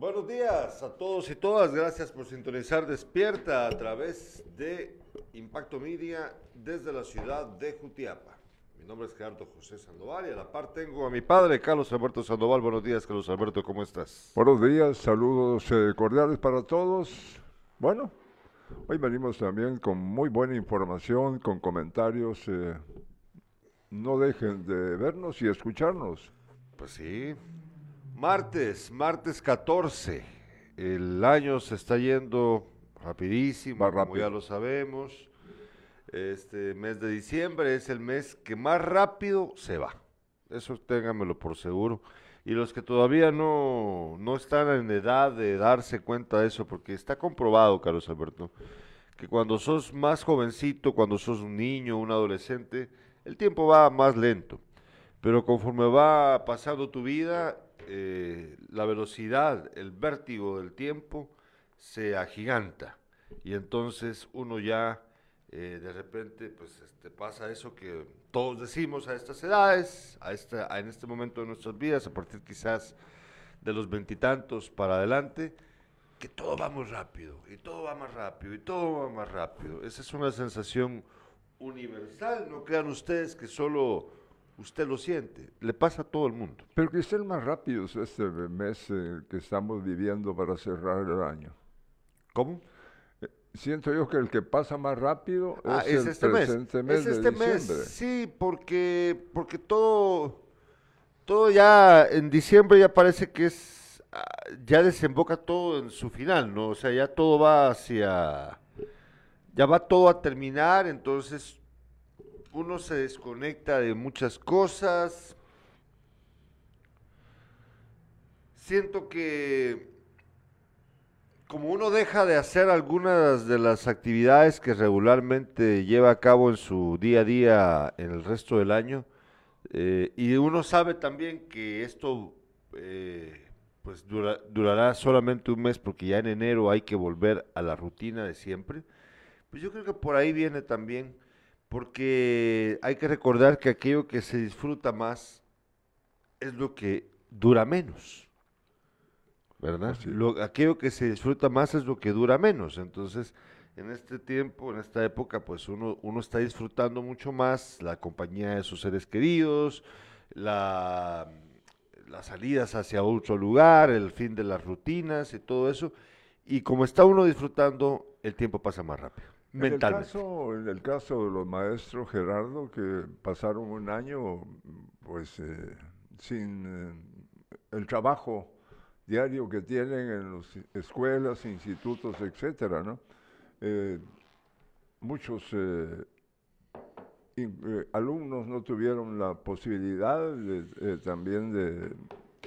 Buenos días a todos y todas. Gracias por sintonizar Despierta a través de Impacto Media desde la ciudad de Jutiapa. Mi nombre es Gerardo José Sandoval y a la par tengo a mi padre, Carlos Alberto Sandoval. Buenos días, Carlos Alberto, ¿cómo estás? Buenos días, saludos eh, cordiales para todos. Bueno, hoy venimos también con muy buena información, con comentarios. eh, no dejen de vernos y escucharnos. Pues sí. Martes, martes 14. El año se está yendo rapidísimo, Va como ya lo sabemos. Este mes de diciembre es el mes que más rápido se va. Eso ténganmelo por seguro. Y los que todavía no, no están en edad de darse cuenta de eso, porque está comprobado, Carlos Alberto, que cuando sos más jovencito, cuando sos un niño, un adolescente, el tiempo va más lento. Pero conforme va pasando tu vida, eh, la velocidad, el vértigo del tiempo se agiganta. Y entonces uno ya eh, de repente pues este, pasa eso que todos decimos a estas edades, a esta, en este momento de nuestras vidas, a partir quizás de los veintitantos para adelante, que todo va muy rápido, y todo va más rápido, y todo va más rápido. Esa es una sensación universal, no crean ustedes que solo usted lo siente, le pasa a todo el mundo. Pero que estén más rápidos este mes eh, que estamos viviendo para cerrar el año. ¿Cómo? Siento yo que el que pasa más rápido Ah, es, es el este mes. presente mes, Es de este diciembre. mes, sí, porque, porque todo, todo ya en diciembre ya parece que es, ah, ya desemboca todo en su final, ¿no? O sea, ya todo va hacia, ya va todo a terminar, entonces uno se desconecta de muchas cosas. Siento que como uno deja de hacer algunas de las actividades que regularmente lleva a cabo en su día a día en el resto del año, eh, y uno sabe también que esto eh, pues dura- durará solamente un mes porque ya en enero hay que volver a la rutina de siempre, pues yo creo que por ahí viene también, porque hay que recordar que aquello que se disfruta más es lo que dura menos. ¿verdad? Lo, aquello que se disfruta más es lo que dura menos. Entonces, en este tiempo, en esta época, pues uno, uno está disfrutando mucho más la compañía de sus seres queridos, la, las salidas hacia otro lugar, el fin de las rutinas y todo eso. Y como está uno disfrutando, el tiempo pasa más rápido, En el, caso, en el caso de los maestros, Gerardo, que pasaron un año pues eh, sin eh, el trabajo diario que tienen en las escuelas, institutos, etcétera, ¿no? Eh, muchos eh, in- alumnos no tuvieron la posibilidad de, eh, también de,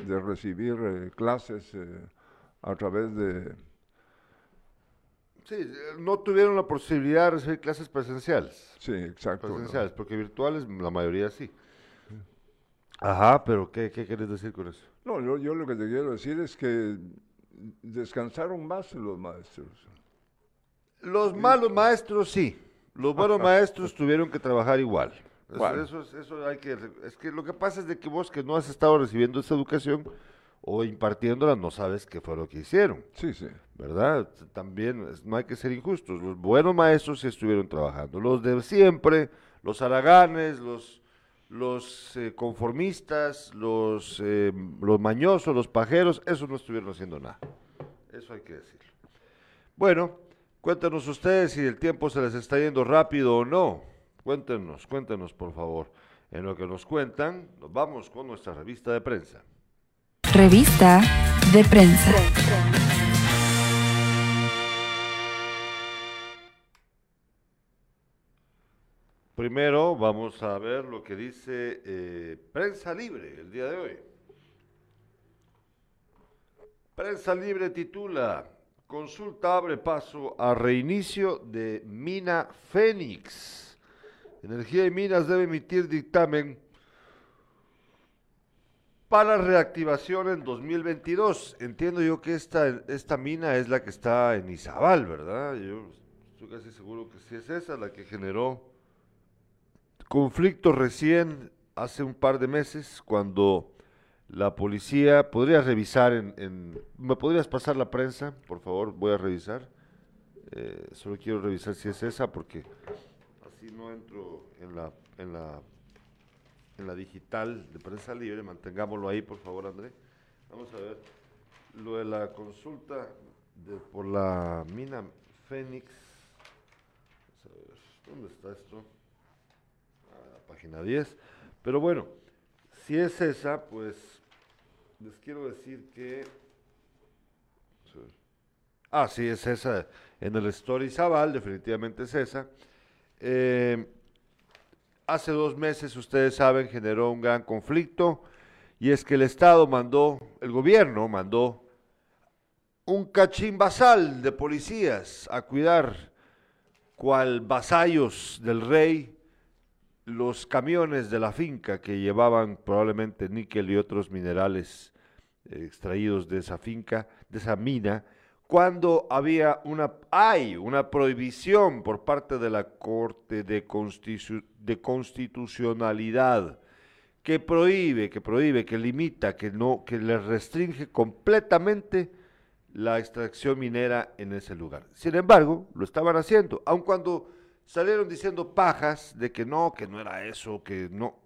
de recibir clases a través de Sí, eh, no tuvieron la posibilidad de recibir clases presenciales. sí exacto ¿no? Presenciales, porque virtuales la mayoría sí. Ajá, pero ¿qué, qué quieres decir con eso? No, yo, yo lo que te quiero decir es que descansaron más los maestros. Los malos maestros sí, los buenos maestros tuvieron que trabajar igual. Eso, Bueno. eso es, eso hay que, es que lo que pasa es de que vos que no has estado recibiendo esa educación o impartiéndola no sabes qué fue lo que hicieron, Sí, sí. ¿verdad? También no hay que ser injustos. Los buenos maestros sí estuvieron trabajando. Los de siempre, los haraganes, los los eh, conformistas, los eh, los mañosos, los pajeros, esos no estuvieron haciendo nada. Eso hay que decirlo. Bueno, cuéntenos ustedes si el tiempo se les está yendo rápido o no. Cuéntenos, cuéntenos por favor. En lo que nos cuentan, nos vamos con nuestra revista de prensa. Revista de prensa. Primero vamos a ver lo que dice eh, Prensa Libre el día de hoy. Prensa Libre titula, consulta abre paso a reinicio de Mina Fénix. Energía y Minas debe emitir dictamen para reactivación en 2022. Entiendo yo que esta, esta mina es la que está en Izabal, ¿verdad? Yo estoy casi seguro que sí es esa la que generó conflicto recién hace un par de meses cuando La policía, podría revisar en, en- ¿Me podrías pasar la prensa? Por favor, voy a revisar. Eh, solo quiero revisar si es esa porque así no entro en la, en la, en la digital de prensa libre. Mantengámoslo ahí, por favor, André. Vamos a ver. Lo de la consulta de- por la mina Fénix. Vamos a ver, ¿dónde está esto? Ah, página 10. Pero bueno, si es esa, pues les quiero decir que... Ah, sí, es esa. En el Story Zaval, definitivamente es esa. Eh, hace dos meses, ustedes saben, generó un gran conflicto y es que el Estado mandó, el gobierno mandó un cachín basal de policías a cuidar, cual vasallos del rey, los camiones de la finca que llevaban probablemente níquel y otros minerales eh, extraídos de esa finca, de esa mina, cuando había una, hay una prohibición por parte de la Corte de, Constitu- de Constitucionalidad que prohíbe, que prohíbe, que limita, que no, que le restringe completamente la extracción minera en ese lugar. Sin embargo, lo estaban haciendo, aun cuando salieron diciendo pajas de que no, que no era eso, que no.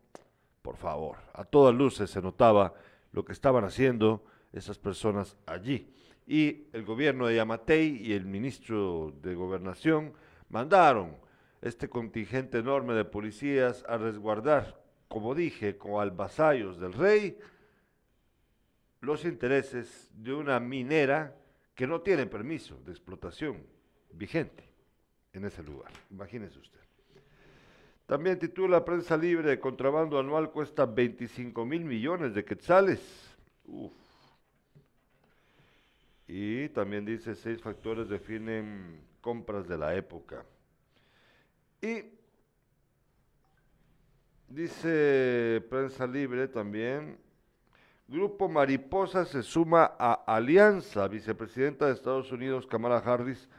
Por favor, a todas luces se notaba lo que estaban haciendo esas personas allí. Y el gobierno de Yamatei y el ministro de Gobernación mandaron este contingente enorme de policías a resguardar, como dije, como albasallos del rey, los intereses de una minera que no tiene permiso de explotación vigente en ese lugar. Imagínese usted. También titula Prensa Libre, contrabando anual cuesta 25 mil millones de quetzales. Uf. Y también dice, seis factores definen compras de la época. Y dice Prensa Libre también, Grupo Mariposa se suma a Alianza, vicepresidenta de Estados Unidos, Kamala Harris,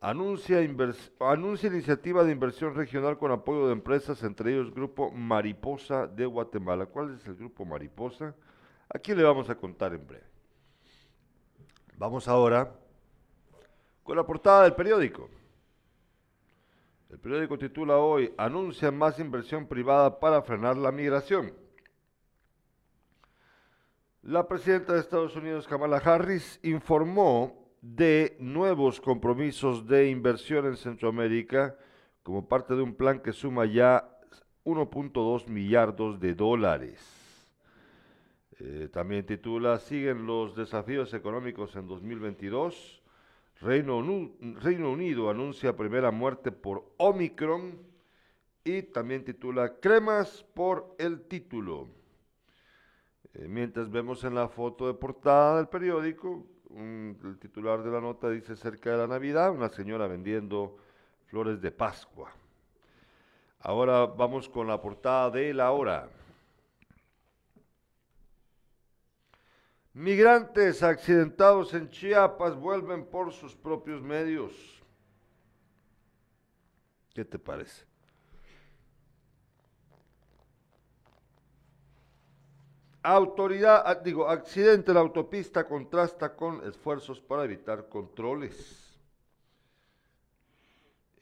anuncia, anuncia iniciativa de inversión regional con apoyo de empresas, entre ellos Grupo Mariposa de Guatemala. ¿Cuál es el Grupo Mariposa? Aquí le vamos a contar en breve. Vamos ahora con la portada del periódico. El periódico titula hoy, anuncia más inversión privada para frenar la migración. La presidenta de Estados Unidos, Kamala Harris, informó de nuevos compromisos de inversión en Centroamérica como parte de un plan que suma ya 1.2 millardos de dólares. Eh, también titula, siguen los desafíos económicos en 2022. Reino, Unido anuncia primera muerte por Omicron. Y también titula, cremas por el título. Eh, mientras vemos en la foto de portada del periódico, el titular de la nota dice cerca de la Navidad, una señora vendiendo flores de Pascua. Ahora vamos con la portada de la hora. Migrantes accidentados en Chiapas vuelven por sus propios medios. ¿Qué te parece? Autoridad, ah, digo, accidente en la autopista contrasta con esfuerzos para evitar controles.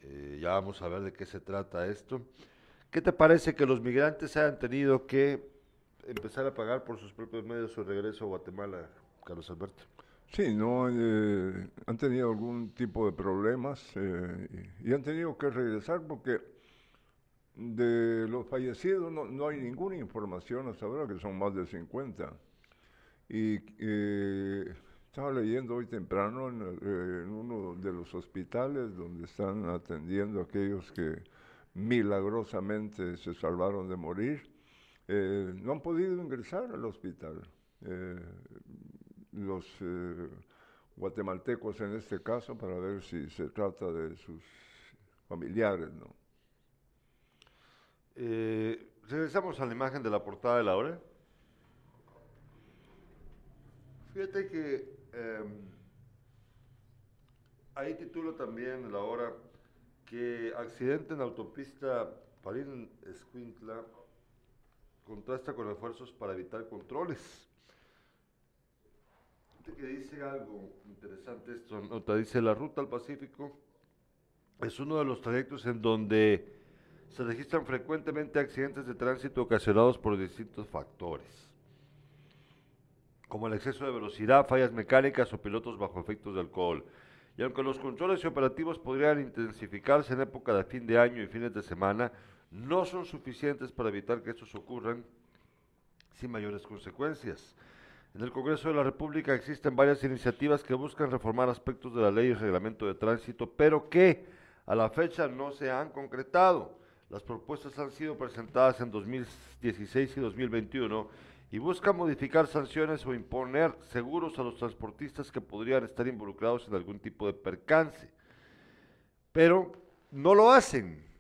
Eh, ya vamos a ver de qué se trata esto. ¿Qué te parece que los migrantes hayan tenido que empezar a pagar por sus propios medios su regreso a Guatemala, Carlos Alberto? Sí, no eh, han tenido algún tipo de problemas eh, y, han tenido que regresar porque de los fallecidos no, no hay ninguna información hasta ahora, que son más de 50. Y eh, estaba leyendo hoy temprano en, eh, en uno de los hospitales donde están atendiendo a aquellos que milagrosamente se salvaron de morir, eh, no han podido ingresar al hospital. Eh, los eh, guatemaltecos en este caso para ver si se trata de sus familiares, ¿no? Regresamos a la imagen de la portada de la hora. Fíjate que em, ahí titulo también la hora que accidente en autopista Parín Escuintla contrasta con esfuerzos para evitar controles. Que dice algo interesante esto, nota, dice la ruta al Pacífico es uno de los trayectos en donde se registran frecuentemente accidentes de tránsito ocasionados por distintos factores, como el exceso de velocidad, fallas mecánicas o pilotos bajo efectos de alcohol. Y aunque los controles y operativos podrían intensificarse en época de fin de año y fines de semana, no son suficientes para evitar que estos ocurran sin mayores consecuencias. En el Congreso de la República existen varias iniciativas que buscan reformar aspectos de la ley y reglamento de tránsito, pero que a la fecha no se han concretado. Las propuestas han sido presentadas en 2016 y 2021 y buscan modificar sanciones o imponer seguros a los transportistas que podrían estar involucrados en algún tipo de percance. Pero no lo hacen.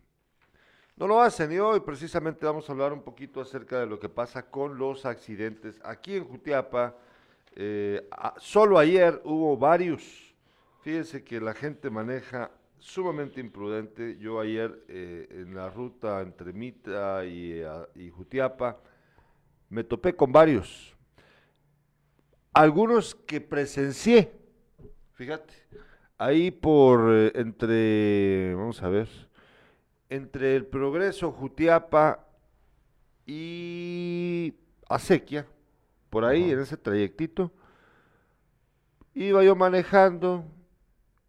No lo hacen y hoy precisamente vamos a hablar un poquito acerca de lo que pasa con los accidentes. Aquí en Jutiapa, eh, solo ayer hubo varios. Fíjense que la gente maneja sumamente imprudente. Yo ayer eh, en la ruta entre Mita y, Jutiapa me topé con varios. Algunos que presencié, fíjate, ahí por eh, entre, vamos a ver, entre el Progreso, Jutiapa y Acequia, por ahí en ese trayectito, iba yo manejando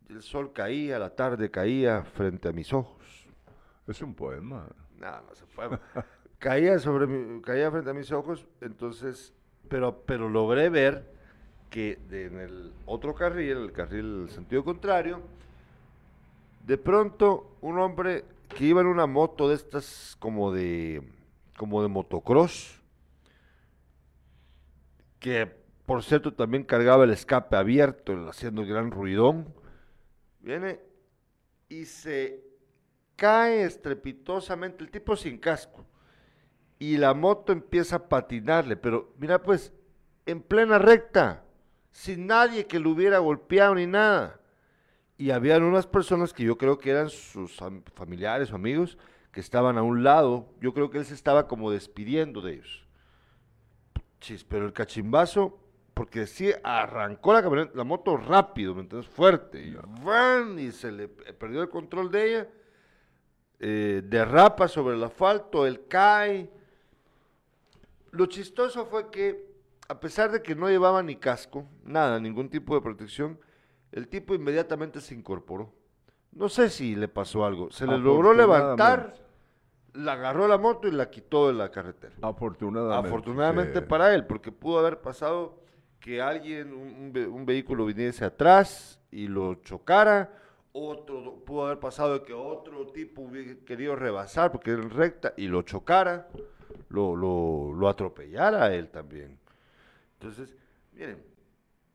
el sol caía, la tarde caía frente a mis ojos. Es un poema. No, no es un poema. caía, sobre mi, caía frente a mis ojos, entonces, pero, pero logré ver que en el otro carril, el carril sentido contrario, de pronto un hombre que iba en una moto de estas como de como de motocross, que por cierto también cargaba el escape abierto, haciendo gran ruidón, Viene y se cae estrepitosamente, el tipo sin casco. Y la moto empieza a patinarle, pero mira pues, en plena recta, sin nadie que lo hubiera golpeado ni nada. Y habían unas personas que yo creo que eran sus familiares o amigos que estaban a un lado. Yo creo que él se estaba como despidiendo de ellos. Chis, pero el cachimbazo porque sí arrancó la camioneta, la moto rápido, ¿me entiendes? Fuerte, y, y se le perdió el control de ella, eh, derrapa sobre el asfalto, él cae. Lo chistoso fue que, a pesar de que no llevaba ni casco, nada, ningún tipo de protección, el tipo inmediatamente se incorporó. No sé si le pasó algo, se le logró levantar, la agarró la moto y la quitó de la carretera. Afortunadamente. Afortunadamente para él, porque pudo haber pasado que alguien, un, vehículo viniese atrás y lo chocara, otro pudo haber pasado que otro tipo hubiera querido rebasar porque era en recta y lo chocara, lo, lo, atropellara a él también. Entonces, miren,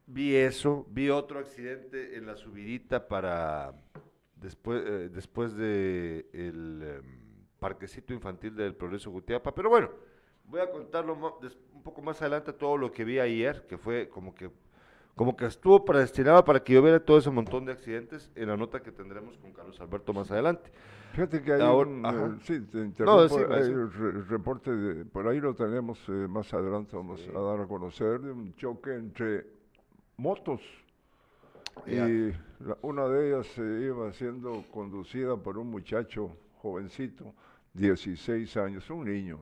vi eso, vi otro accidente en la subidita para después, eh, después de el em, parquecito infantil del Progreso Gutiapa, pero bueno, voy a contarlo un poco más adelante todo lo que vi ayer, que fue como que como que estuvo predestinado para que yo viera todo ese montón de accidentes en la nota que tendremos con Carlos Alberto más adelante. Fíjate que hay un, eh, sí, te el reporte, de, por ahí lo tenemos eh, más adelante, vamos a dar a conocer, de un choque entre motos. Y una de ellas se iba siendo conducida por un muchacho jovencito, 16 años, un niño.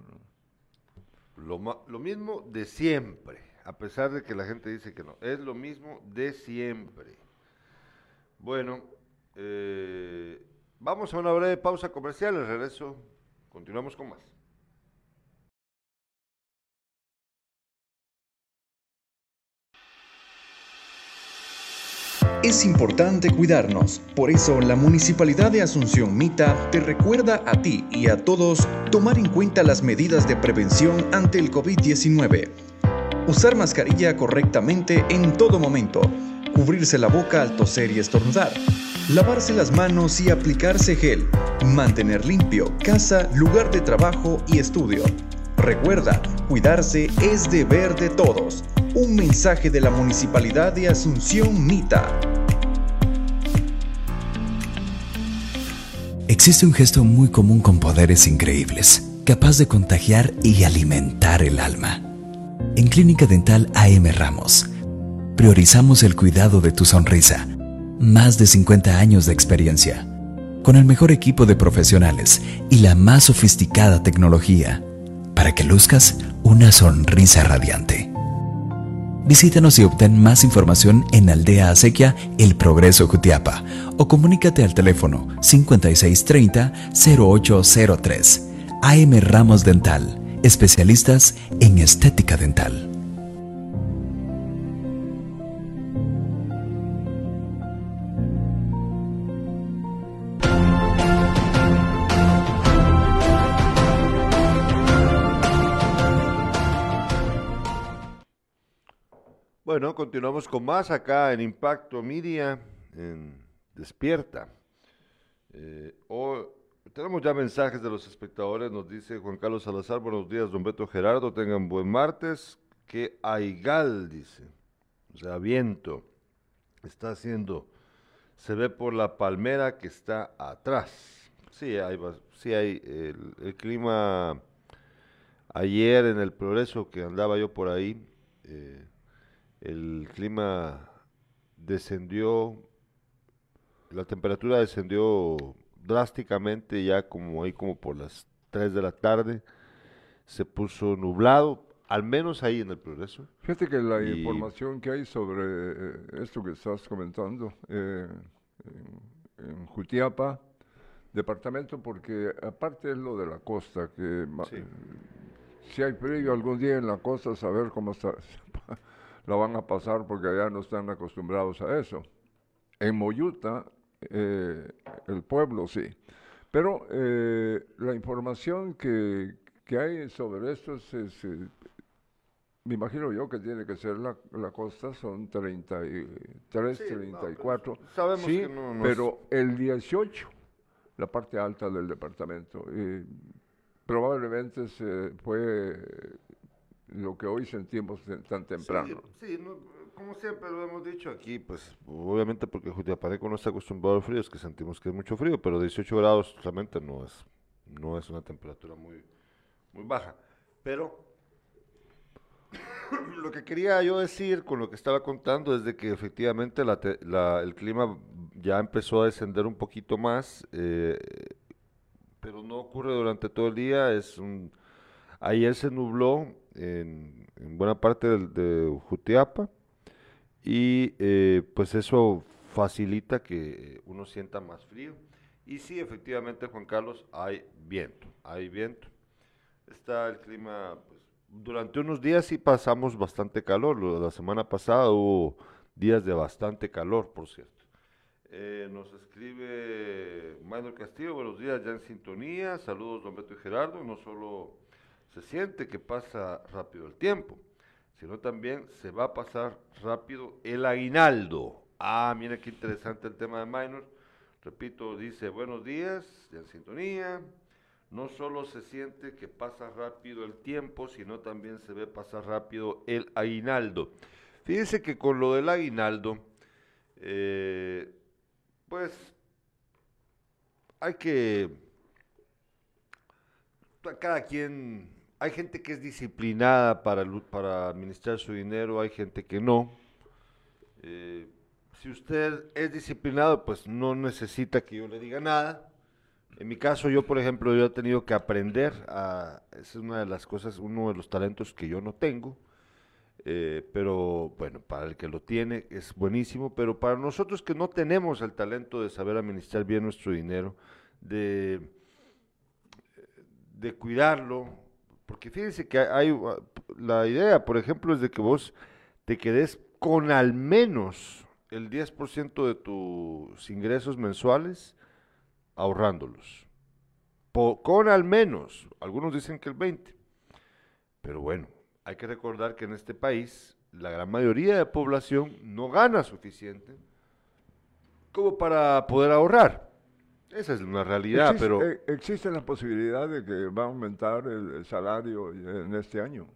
¿no? Lo, lo mismo de siempre, a pesar de que la gente dice que no. Es lo mismo de siempre. Bueno, eh, vamos a una breve pausa comercial. El regreso, continuamos con más. Es importante cuidarnos, por eso la Municipalidad de Asunción Mita te recuerda a ti y a todos tomar en cuenta las medidas de prevención ante el COVID-19. Usar mascarilla correctamente en todo momento, cubrirse la boca al toser y estornudar, lavarse las manos y aplicarse gel, mantener limpio casa, lugar de trabajo y estudio. Recuerda, cuidarse es deber de todos. Un mensaje de la Municipalidad de Asunción Mita. Existe un gesto muy común con poderes increíbles, capaz de contagiar y alimentar el alma. En Clínica Dental AM Ramos, priorizamos el cuidado de tu sonrisa. Más de 50 años de experiencia. Con el mejor equipo de profesionales y la más sofisticada tecnología. Para que luzcas una sonrisa radiante. Visítanos y obtén más información en Aldea Acequia El Progreso Jutiapa o comunícate al teléfono 5630-0803. AM Ramos Dental, especialistas en estética dental. Continuamos con más acá en Impacto Media, en Despierta. Eh, o- tenemos ya mensajes de los espectadores, nos dice Juan Carlos Salazar, buenos días, don Beto Gerardo, tengan buen martes, que Aigal, dice, o sea, viento, está haciendo, se ve por la palmera que está atrás. Sí, hay, sí hay el, el clima ayer en el progreso que andaba yo por ahí, eh, el clima descendió, la temperatura descendió drásticamente ya como ahí como por las 3 de la tarde, se puso nublado, al menos ahí en el progreso. Fíjate que la Y- información que hay sobre eh, esto que estás comentando eh, en, en Jutiapa, departamento, porque aparte es lo de la costa, que Sí. si hay frío algún día en la costa, saber cómo está, la van a pasar porque allá no están acostumbrados a eso. En Moyuta, eh, el pueblo sí. Pero eh, la información que, que hay sobre esto se, se- me imagino yo que tiene que ser la, la costa, son 33, Sí, no, 34. pues, sabemos sí, que no- no es- pero el 18, la parte alta del departamento, eh, probablemente se fue lo que hoy sentimos tan temprano. Sí, sí, no, como siempre lo hemos dicho aquí, pues obviamente porque Jutiapaneco no está acostumbrado al frío, es que sentimos que es mucho frío, pero 18 grados realmente no es, no es una temperatura muy, muy baja. Pero lo que quería yo decir con lo que estaba contando es de que efectivamente la te- la- el clima ya empezó a descender un poquito más, eh, pero no ocurre durante todo el día. Es un, ayer se nubló en, en buena parte del- de Jutiapa y eh, pues eso facilita que uno sienta más frío. Y sí, efectivamente, Juan Carlos, hay viento, hay viento. Está el clima, pues, durante unos días sí pasamos bastante calor. lo- La semana pasada hubo días de bastante calor, por cierto. Eh, nos escribe Manuel Castillo, buenos días, ya en sintonía. Saludos, don Beto y Gerardo. No solo se siente que pasa rápido el tiempo, sino también se va a pasar rápido el aguinaldo. Ah, mira qué interesante el tema de Minor. Repito, dice, buenos días, ya en sintonía. No solo se siente que pasa rápido el tiempo, sino también se ve pasar rápido el aguinaldo. Fíjense que con lo del aguinaldo, eh, pues hay que cada quien, hay gente que es disciplinada para, para administrar su dinero, hay gente que no. Eh, si usted es disciplinado, pues no necesita que yo le diga nada. En mi caso, yo, por ejemplo, yo he tenido que aprender a, esa es una de las cosas, uno de los talentos que yo no tengo. Eh, pero bueno, para el que lo tiene es buenísimo, pero para nosotros que no tenemos el talento de saber administrar bien nuestro dinero, de, de cuidarlo, porque fíjense que hay, uh, la idea, por ejemplo, es de que vos te quedes con al menos el 10% de tus ingresos mensuales ahorrándolos. Con al menos, algunos dicen que el 20, pero bueno, hay que recordar que en este país la gran mayoría de población no gana suficiente como para poder ahorrar. Esa es una realidad, Existe, pero eh, existe la posibilidad de que va a aumentar el, el salario en este año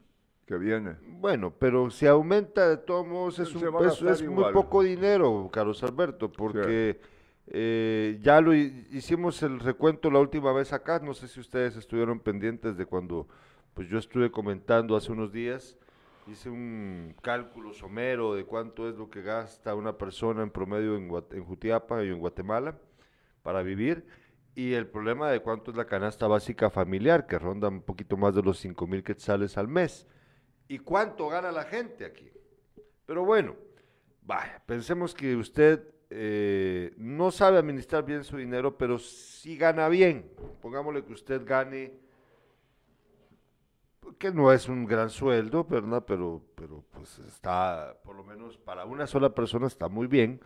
que viene. bueno, pero si aumenta de todos modos es, un- es- es muy poco dinero, Carlos Alberto, porque eh, ya lo hi- hicimos el recuento la última vez acá, no sé si ustedes estuvieron pendientes de cuando pues yo estuve comentando hace unos días hice un cálculo somero de cuánto es lo que gasta una persona en promedio en, en Jutiapa y en Guatemala para vivir y el problema de cuánto es la canasta básica familiar, que ronda un poquito más de los 5 mil quetzales al mes. ¿Y cuánto gana la gente aquí? Pero bueno, pensemos que usted eh, no sabe administrar bien su dinero, pero sí gana bien. Pongámosle que usted gane, que no es un gran sueldo. Pero, pero pues está, por lo menos para una sola persona está muy bien.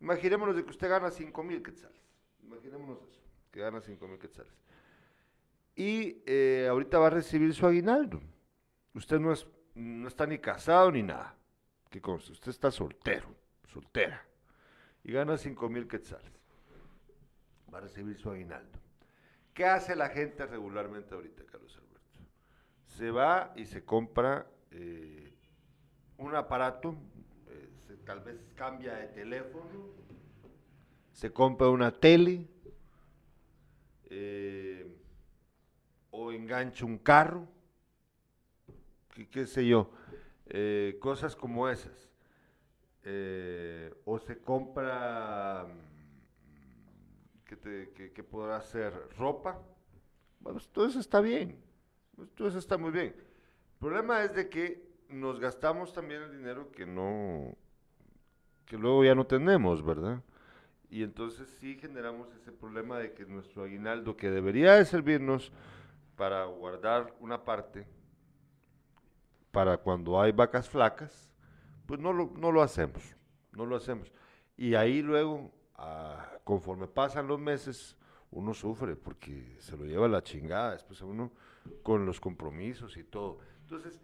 Imaginémonos de que usted gana 5 mil quetzales. Que gana 5 mil quetzales. Y eh, ahorita va a recibir su aguinaldo. Usted no, es, no está ni casado ni nada. Que usted está soltero, soltera. Y gana 5 mil quetzales. Va a recibir su aguinaldo. ¿Qué hace la gente regularmente ahorita, Carlos Alberto? Se va y se compra eh, un aparato, eh, tal vez cambia de teléfono, se compra una tele, eh, o engancha un carro, qué, sé yo, eh, cosas como esas. Eh, o se compra, mm, ¿qué, podrá ser? Ropa. Bueno, pues, todo eso está bien, pues, todo eso está muy bien. El problema es de que nos gastamos también el dinero que no, que luego ya no tenemos, ¿verdad? Y entonces sí generamos ese problema de que nuestro aguinaldo, que debería de servirnos para guardar una parte, para cuando hay vacas flacas, pues no lo, no lo hacemos, no lo hacemos. Y ahí luego, ah, conforme pasan los meses, uno sufre porque se lo lleva la chingada, después a uno con los compromisos y todo. Entonces,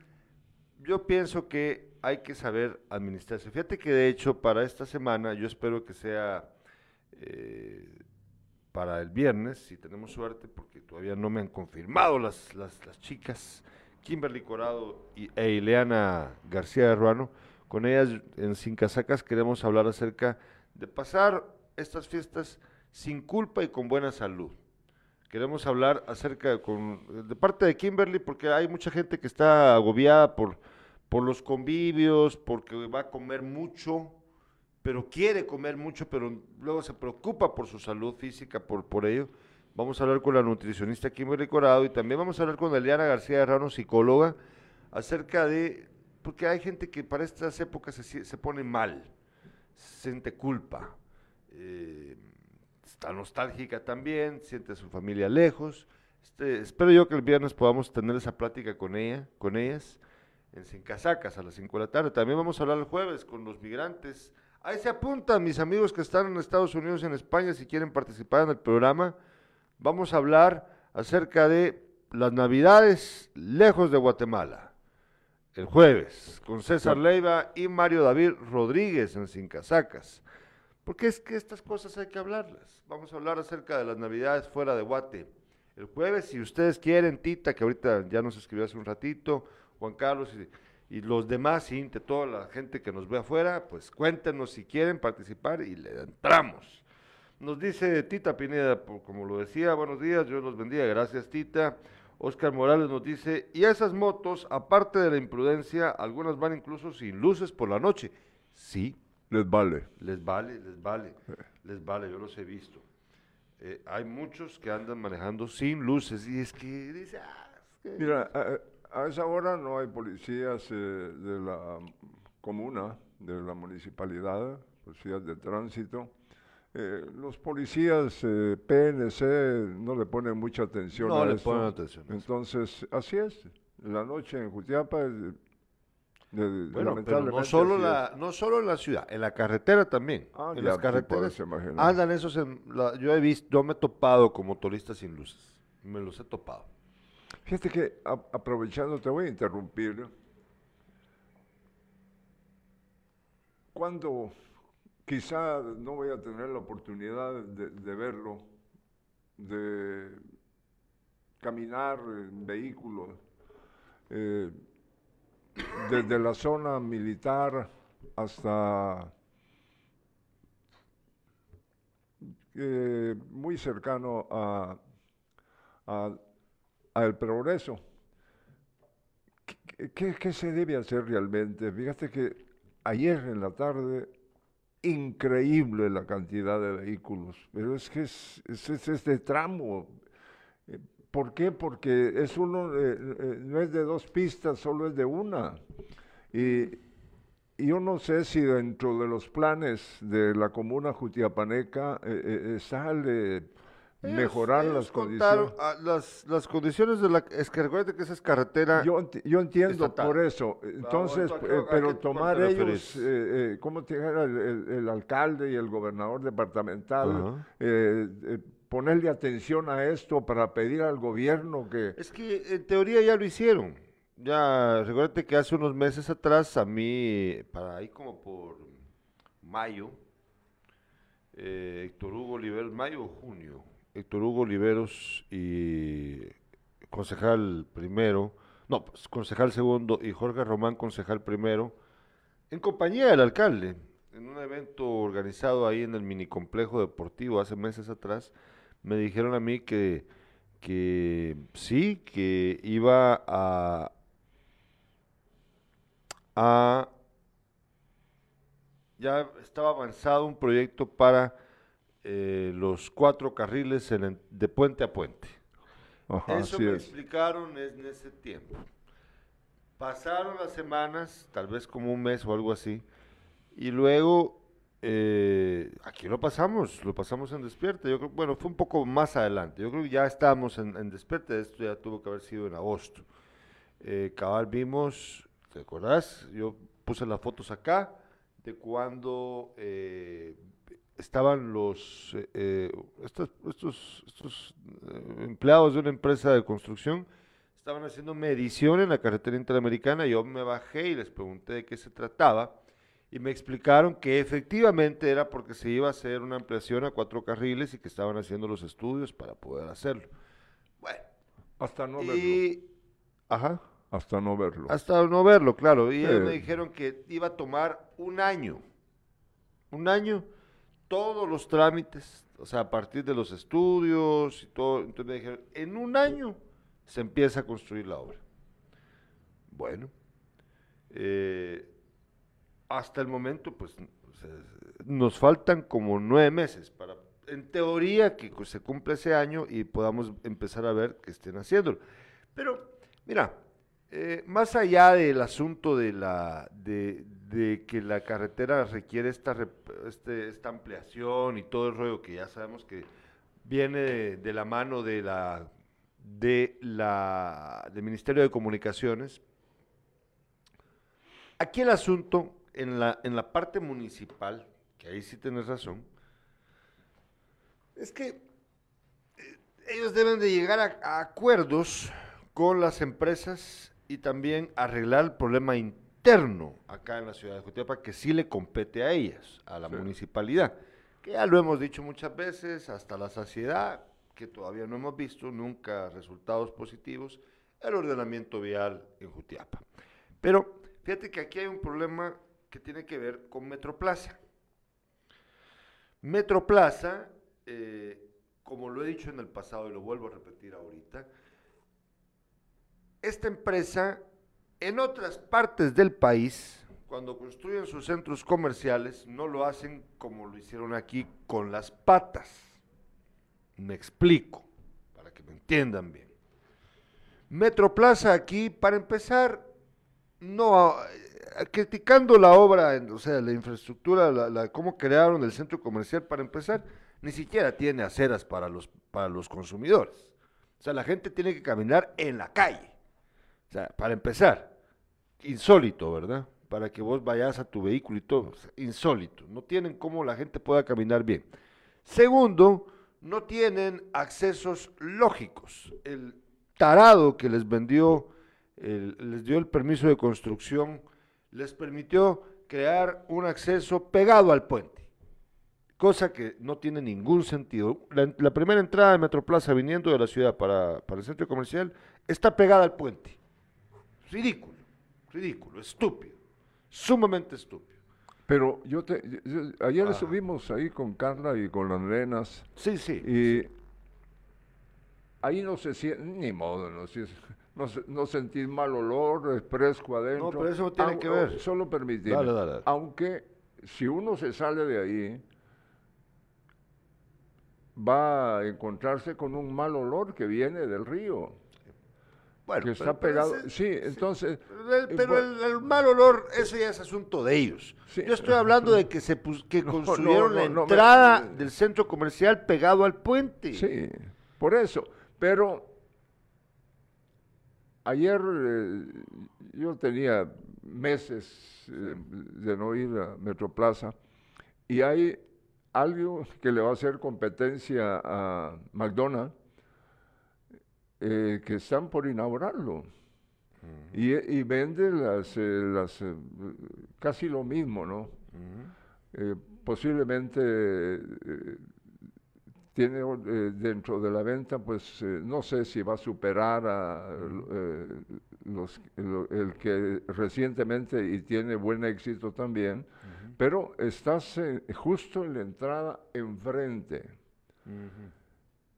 yo pienso que hay que saber administrarse. Fíjate que de hecho para esta semana, yo espero que sea eh, para el viernes, si tenemos suerte, porque todavía no me han confirmado las, las, chicas, Kimberly Corado y, e Ileana García de Ruano. Con ellas en Sin Casacas queremos hablar acerca de pasar estas fiestas sin culpa y con buena salud. Queremos hablar acerca de, de parte de Kimberly porque hay mucha gente que está agobiada por, por los convivios, porque va a comer mucho, pero quiere comer mucho, pero luego se preocupa por su salud física, por, por ello. Vamos a hablar con la nutricionista Kimberly Corado y también vamos a hablar con Eliana García de Rano, psicóloga, acerca de, porque hay gente que para estas épocas se, se pone mal, siente culpa, eh, está nostálgica también, siente su familia lejos. Este, espero yo que el viernes podamos tener esa plática con ella, con ellas, en Sin Casacas a las 5 de la tarde. También vamos a hablar el jueves con los migrantes. Ahí se apuntan mis amigos que están en Estados Unidos y en España si quieren participar en el programa. Vamos a hablar acerca de las navidades lejos de Guatemala. El jueves, con César Leiva y Mario David Rodríguez en Sin Casacas. Porque es que estas cosas hay que hablarlas. Vamos a hablar acerca de las navidades fuera de Guate. El jueves, si ustedes quieren, Tita, que ahorita ya nos escribió hace un ratito, Juan Carlos y, y los demás, Inte, toda la gente que nos ve afuera, pues cuéntenos si quieren participar y le entramos. Nos dice Tita Pineda, como lo decía, buenos días, Dios los bendiga, gracias Tita. Oscar Morales nos dice, y esas motos, aparte de la imprudencia, algunas van incluso sin luces por la noche. Sí, Les vale. les vale, les vale, les vale, yo los he visto. Eh, hay muchos que andan manejando sin luces y es que dice, "Ah, es que-". Mira, a esa hora no hay policías eh, de la comuna, de la municipalidad, policías de tránsito. Eh, los policías eh, PNC no le ponen mucha atención No a le esto. ponen atención. Entonces, así es. La noche en Jutiapa, es, eh, de- Bueno, pero no solo, la, es. no solo en la ciudad, en la carretera también. Ah, en ya las te carreteras andan esos, en la- yo he visto, yo me he topado con motoristas sin luces, me los he topado. Fíjate que aprovechando, te voy a interrumpir. Cuando quizá no voy a tener la oportunidad de, de verlo, de caminar en vehículos, eh, desde la zona militar hasta eh, muy cercano a, a- a El Progreso. ¿Qué, ¿qué, ¿qué se debe hacer realmente? Fíjate que ayer en la tarde increíble la cantidad de vehículos, pero es que es, es, es este tramo. Eh, ¿Por qué? Porque es uno, eh, eh, no es de dos pistas, solo es de una. Y, y yo no sé si dentro de los planes de la comuna jutiapaneca eh, eh, sale Ellos- mejorar ellos las condiciones. las, las condiciones de la... Es que recuerde que esa es carretera... Yo, yo entiendo estatal. por eso. Entonces, ¿a qué- eh, pero tomar ellos, eh, eh, ¿cómo te dijera el, el- el alcalde y el gobernador departamental? Eh, ponerle atención a esto para pedir al gobierno que... Es que en teoría ya lo hicieron. Ya, recuérdate que hace unos meses atrás a mí, para ahí como por mayo, Héctor Hugo Oliveros, mayo o junio, Héctor Hugo Oliveros y concejal primero, no, pues, concejal segundo y Jorge Román, concejal primero, en compañía del alcalde, en un evento organizado ahí en el minicomplejo deportivo hace meses atrás, me dijeron a mí que, que sí, que iba a, a ya estaba avanzado un proyecto para eh, los cuatro carriles en de puente a puente. Ajá, Eso me es. explicaron es en ese tiempo. Pasaron las semanas, tal vez como un mes o algo así, y luego eh, aquí lo pasamos, lo pasamos en Despierta. Yo creo, bueno, fue un poco más adelante. Yo creo que ya estábamos en, en Despierta, esto ya tuvo que haber sido en agosto. Eh, cabal vimos, ¿te acordás? Yo puse las fotos acá de cuando eh, estaban los eh, eh, estos, estos, estos, eh, empleados de una empresa de construcción estaban haciendo medición en la carretera interamericana. Yo me bajé y les pregunté de qué se trataba y me explicaron que efectivamente era porque se iba a hacer una ampliación a cuatro carriles y que estaban haciendo los estudios para poder hacerlo. Bueno, Hasta no verlo. y... Ajá. Hasta no verlo. Hasta no verlo, claro. Y ellos me dijeron que iba a tomar un año. Un año, todos los trámites, o sea, a partir de los estudios y todo. Entonces me dijeron, en un año se empieza a construir la obra. Bueno, eh, hasta el momento, pues, sea, nos faltan como nueve meses para, en teoría, que se cumpla ese año y podamos empezar a ver que estén haciéndolo. Pero, mira, eh, más allá del asunto de la de, de que la carretera requiere esta este, esta ampliación y todo el rollo que ya sabemos que viene de, de la mano de la de la del Ministerio de Comunicaciones. Aquí el asunto en la en la parte municipal, que ahí sí tienes razón, es que eh, ellos deben de llegar a, a acuerdos con las empresas y también arreglar el problema interno acá en la ciudad de Jutiapa que sí le compete a ellas, a la Sí. municipalidad, que ya lo hemos dicho muchas veces, hasta la saciedad, que todavía no hemos visto nunca resultados positivos, el ordenamiento vial en Jutiapa. Pero fíjate que aquí hay un problema que tiene que ver con Metroplaza. Metroplaza, eh, como lo he dicho en el pasado y lo vuelvo a repetir ahorita, esta empresa en otras partes del país, cuando construyen sus centros comerciales, no lo hacen como lo hicieron aquí con las patas. Me explico, para que me entiendan bien. Metroplaza aquí, para empezar, no, eh, criticando la obra, o sea, la infraestructura, la- cómo crearon el centro comercial, para empezar, ni siquiera tiene aceras para los, para los consumidores. O sea, la gente tiene que caminar en la calle. O sea, para empezar, insólito, ¿verdad? Para que vos vayas a tu vehículo y todo, insólito. No tienen cómo la gente pueda caminar bien. Segundo, no tienen accesos lógicos. El tarado que les vendió, les dio el permiso de construcción, les permitió crear un acceso pegado al puente, cosa que no tiene ningún sentido. La, la primera entrada de Metroplaza viniendo de la ciudad para, para el centro comercial está pegada al puente. Ridículo, ridículo, estúpido, sumamente estúpido. Pero yo te, yo- ayer Ah. estuvimos ahí con Carla y con las nenas Sí, sí. y ahí no se siente, ni modo, no, si es- no, se- no sentís mal olor, es fresco adentro. pero eso no tiene Au- que ver. Solo permitirme. Dale, dale, dale. Aunque si uno se sale de ahí, va a encontrarse con un mal olor que viene del río, Bueno, que está pero pegado. ese- sí, entonces... Pero, el, eh, pero bu- el- el mal olor, eso ya es asunto de ellos. Sí. Yo estoy hablando de que se pus- que No, construyeron no, la me- entrada del centro comercial pegado al puente. Sí, por eso. Pero ayer eh, yo tenía meses eh, de no ir a Metroplaza y hay algo que le va a hacer competencia a McDonald's eh, que están por inaugurarlo. Y, y vende las, eh, las eh, casi lo mismo, ¿no? Eh, posiblemente tiene dentro de la venta, pues no sé si va a superar a eh, los, lo- el que recientemente y tiene buen éxito también, pero estás justo en la entrada enfrente.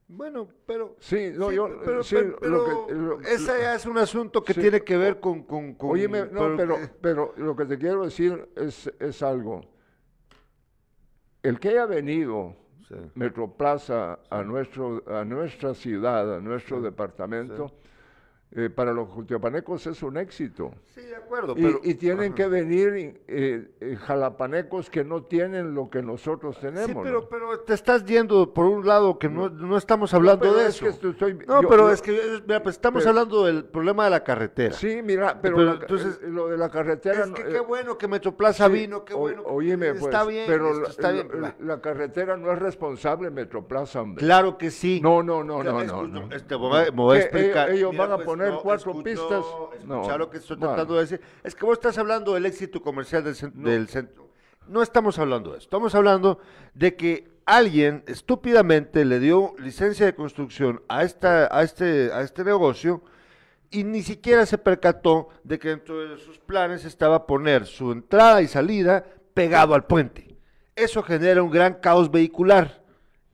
Bueno, pero... Sí, no, sí, yo, pero, sí, pero- lo pero que- lo- ese ya es un asunto que Sí. tiene que ver con... con, con Óyeme, no, pero, que- pero lo que te quiero decir es, es algo. El que haya venido. Metroplaza a, nuestro, a nuestra ciudad, a nuestro departamento, eh, para los jutiopanecos es un éxito. Sí, de acuerdo, Y, pero... y tienen Ajá. que venir eh, eh, jalapanecos que no tienen lo que nosotros tenemos. Sí, ¿no? pero, pero te estás yendo por un lado que no, no estamos hablando de es eso. que estoy- no, yo- pero yo- es que eh, mira, pues estamos pero- hablando del problema de la carretera. Sí, mira, pero, Pero la ca- entonces- eh, lo de la carretera... Es que no, qué eh, bueno que Metroplaza Sí, vino, qué o- bueno. Óyeme, pues, está bien, pero la, está bien. la- carretera no es responsable Metroplaza, hombre. Claro que sí. No, no, no, no, no, este, me voy a- Que explicar. ellos van a pues, poner no, cuatro pistas. No, lo que estoy bueno. tratando de decir. Es que vos estás hablando del éxito comercial del, cen- del centro. No estamos hablando de eso. Estamos hablando de que alguien estúpidamente le dio licencia de construcción a, esta, a, este, a este negocio y ni siquiera se percató de que dentro de sus planes estaba poner su entrada y salida pegado al puente. Eso genera un gran caos vehicular.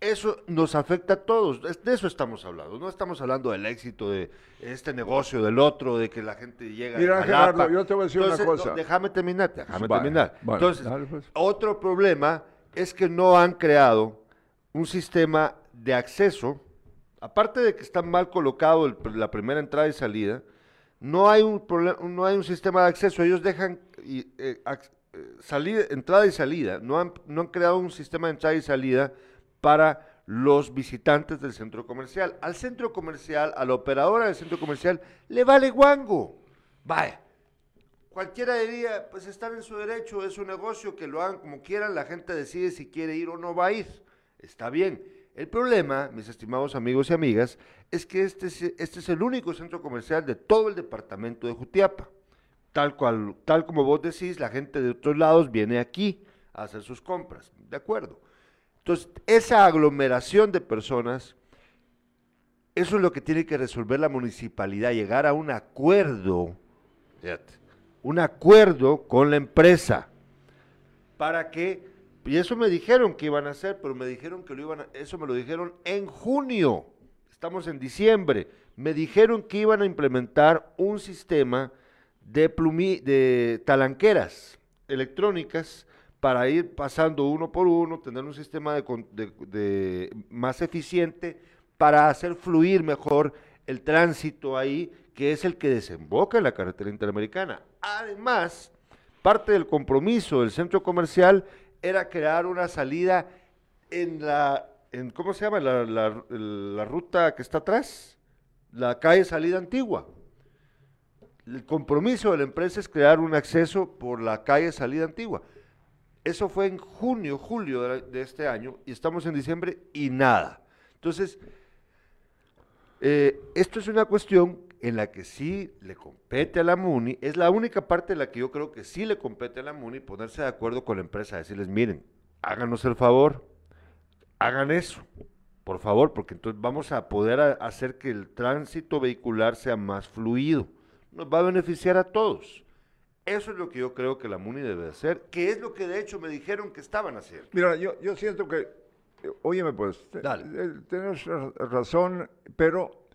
Eso nos afecta a todos. De eso estamos hablando. No estamos hablando del éxito de este negocio, del otro, de que la gente llega Mira, a. Gerardo, yo te voy a decir una cosa. no, déjame terminar, déjame Vale, terminar. vale, Entonces, dale, pues. otro problema es que no han creado un sistema de acceso, aparte de que está mal colocado el- la primera entrada y salida, no hay un proble- no hay un sistema de acceso. Ellos dejan y, eh, ac- eh, salida- entrada y salida. No han, no han creado un sistema de entrada y salida para los visitantes del centro comercial. Al centro comercial, a la operadora del centro comercial, le vale guango. Vaya. Cualquiera diría, pues están en su derecho, es su negocio, que lo hagan como quieran, la gente decide si quiere ir o no va a ir. Está bien. El problema, mis estimados amigos y amigas, es que este es, este es el único centro comercial de todo el departamento de Jutiapa. Tal, cual, tal como vos decís, la gente de otros lados viene aquí a hacer sus compras. De acuerdo. Entonces, esa aglomeración de personas, eso es lo que tiene que resolver la municipalidad, llegar a un acuerdo, fíjate, un acuerdo con la empresa para que, y eso me dijeron que iban a hacer, pero me dijeron que lo iban a, eso me lo dijeron en junio, estamos en diciembre, me dijeron que iban a implementar un sistema de plumi, de talanqueras electrónicas para ir pasando uno por uno, tener un sistema de, más eficiente para hacer fluir mejor el tránsito ahí, que es el que desemboca en la carretera interamericana. Además, parte del compromiso del centro comercial era crear una salida en la, en, ¿cómo se llama? La, la- la ruta que está atrás, la calle salida antigua. El compromiso de la empresa es crear un acceso por la calle salida antigua. Eso fue en junio, julio de, de este año y estamos en diciembre y nada. Entonces, eh, esto es una cuestión en la que sí le compete a la MUNI, es la única parte en la que yo creo que sí le compete a la MUNI ponerse de acuerdo con la empresa, decirles, miren, háganos el favor, hagan eso, por favor, porque entonces vamos a poder hacer que el tránsito vehicular sea más fluido. Nos va a beneficiar a todos. Eso es lo que yo creo que la MUNI debe hacer, que es lo que de hecho me dijeron que estaban haciendo. Mira, yo, yo siento que, óyeme pues, Dale. eh, tienes ra- razón, pero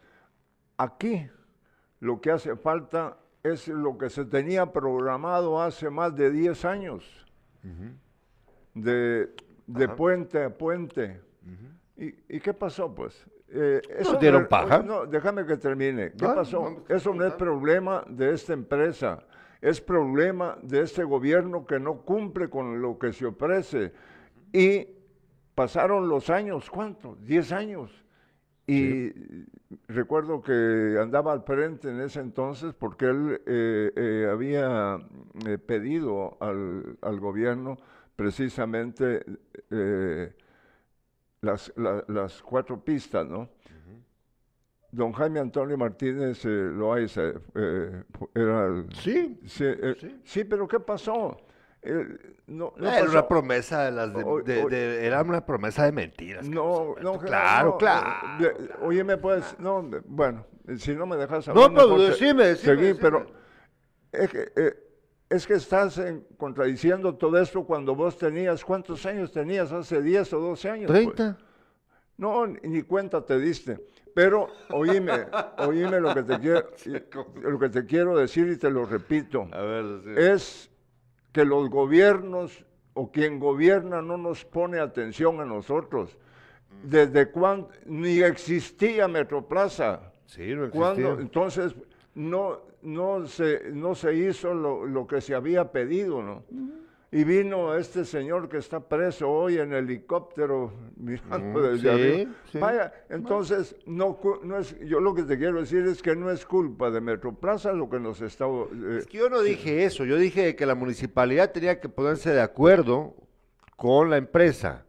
aquí lo que hace falta es lo que se tenía programado hace más de 10 años, de, de puente a puente. ¿Y, ¿Y qué pasó, pues? Eh, eso dieron no- paja. No, déjame que termine. ¿Qué No, pasó? no, eso no es problema de esta empresa, es problema de este gobierno que no cumple con lo que se ofrece. Y pasaron los años, ¿cuántos? Diez años. Y recuerdo que andaba al frente en ese entonces porque él eh, eh, había eh, pedido al, al gobierno precisamente eh, las, la- las cuatro pistas, ¿no? Don Jaime Antonio Martínez eh, Loaiza eh, era el... Sí. Sí, eh, sí, pero ¿qué pasó? No, no Era pasó. una promesa de las de, O- de- o- de- era una promesa de mentiras. No, no, claro, no, claro. de- óyeme, pues, no, bueno, si no me dejas No, hablar, pero mejor se- decime, decime, seguí, decime. pero es que, eh, es que estás en- contradiciendo todo esto cuando vos tenías, ¿cuántos años tenías? Hace 10 o 12 años. pues. 30. No, ni ni cuenta te diste. Pero oíme, oíme lo que te quiero, lo que te quiero decir y te lo repito. A ver, sí. Es que los gobiernos o quien gobierna no nos pone atención a nosotros. Desde cuando ni existía Metroplaza. Sí, no Cuando, existía. entonces no, no, se, no se hizo lo, lo que se había pedido, ¿no? Y vino este señor que está preso hoy en helicóptero mirando Mm, desde sí, arriba. sí. Vaya, entonces no, no es, yo lo que te quiero decir es que no es culpa de Metroplaza lo que nos está eh, Es que yo no dije eso, yo dije que la municipalidad tenía que ponerse de acuerdo con la empresa.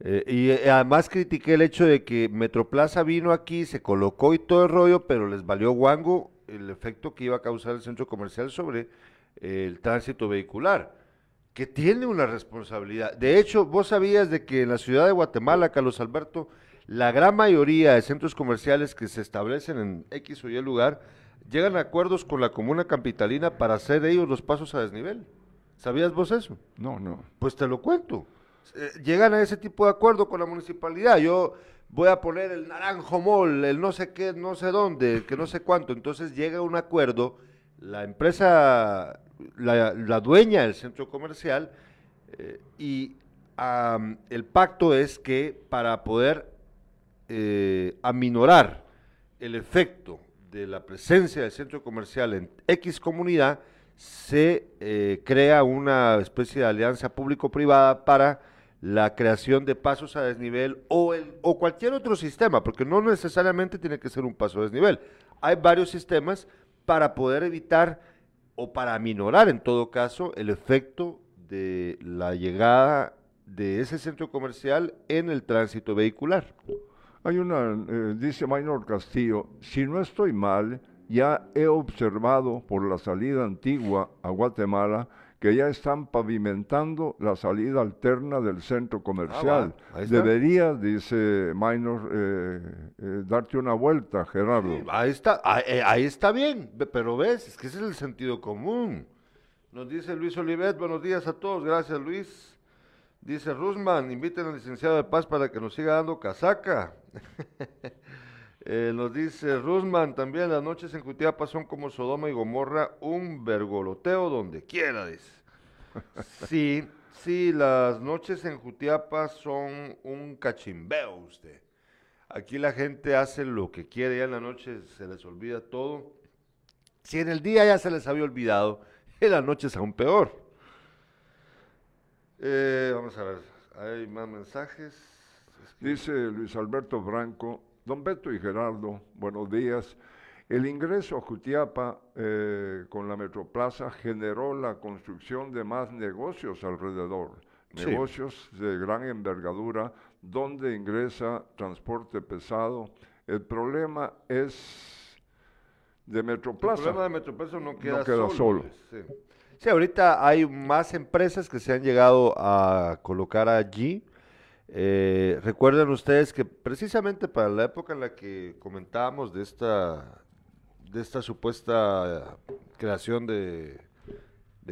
Eh, y eh, además critiqué el hecho de que Metroplaza vino aquí, se colocó y todo el rollo, pero les valió guango el efecto que iba a causar el centro comercial sobre el tránsito vehicular, que tiene una responsabilidad. De hecho, vos sabías de que en la ciudad de Guatemala, Carlos Alberto, la gran mayoría de centros comerciales que se establecen en X o Y lugar llegan a acuerdos con la comuna capitalina para hacer ellos los pasos a desnivel. ¿Sabías vos eso? No, no. Pues te lo cuento. Eh, llegan a ese tipo de acuerdo con la municipalidad. Yo voy a poner el naranjo mall, el no sé qué, no sé dónde, que no sé cuánto. Entonces llega un acuerdo, la empresa, la, dueña del centro comercial, eh, y el pacto es que para poder eh, aminorar el efecto de la presencia del centro comercial en X comunidad, se eh, crea una especie de alianza público-privada para la creación de pasos a desnivel o, el, o cualquier otro sistema, porque no necesariamente tiene que ser un paso a desnivel. Hay varios sistemas para poder evitar o para aminorar en todo caso el efecto de la llegada de ese centro comercial en el tránsito vehicular. Hay una, eh, dice Maynor Castillo, si no estoy mal, ya he observado por la salida antigua a Guatemala que ya están pavimentando la salida alterna del centro comercial. Ah. Deberías, dice Maynor, eh, eh, darte una vuelta, Gerardo. Ahí está, ahí, eh, ahí está bien, pero ves, es que ese es el sentido común. Nos dice Luis Olivet, buenos días a todos, gracias Luis. Dice Rusman, inviten al licenciado de Paz para que nos siga dando casaca. Eh, nos dice Rusman, también las noches en Jutiapa son como Sodoma y Gomorra, un vergoloteo donde quiera, dice. Sí, sí, las noches en Jutiapa son un cachimbeo usted. Aquí la gente hace lo que quiere, ya en la noche se les olvida todo. Si en el día ya se les había olvidado, en la noche es aún peor. Eh, vamos a ver, hay más mensajes. Dice Luis Alberto Franco, don Beto y Gerardo, buenos días. El ingreso a Jutiapa eh, con la Metroplaza generó la construcción de más negocios alrededor, Sí. negocios de gran envergadura, donde ingresa transporte pesado. El problema es de El Metroplaza. problema de Metroplaza no queda, queda solo. solo. pues, Sí. Sí, ahorita hay más empresas que se han llegado a colocar allí. Eh, recuerden ustedes que precisamente para la época en la que comentábamos de esta, de esta supuesta creación de,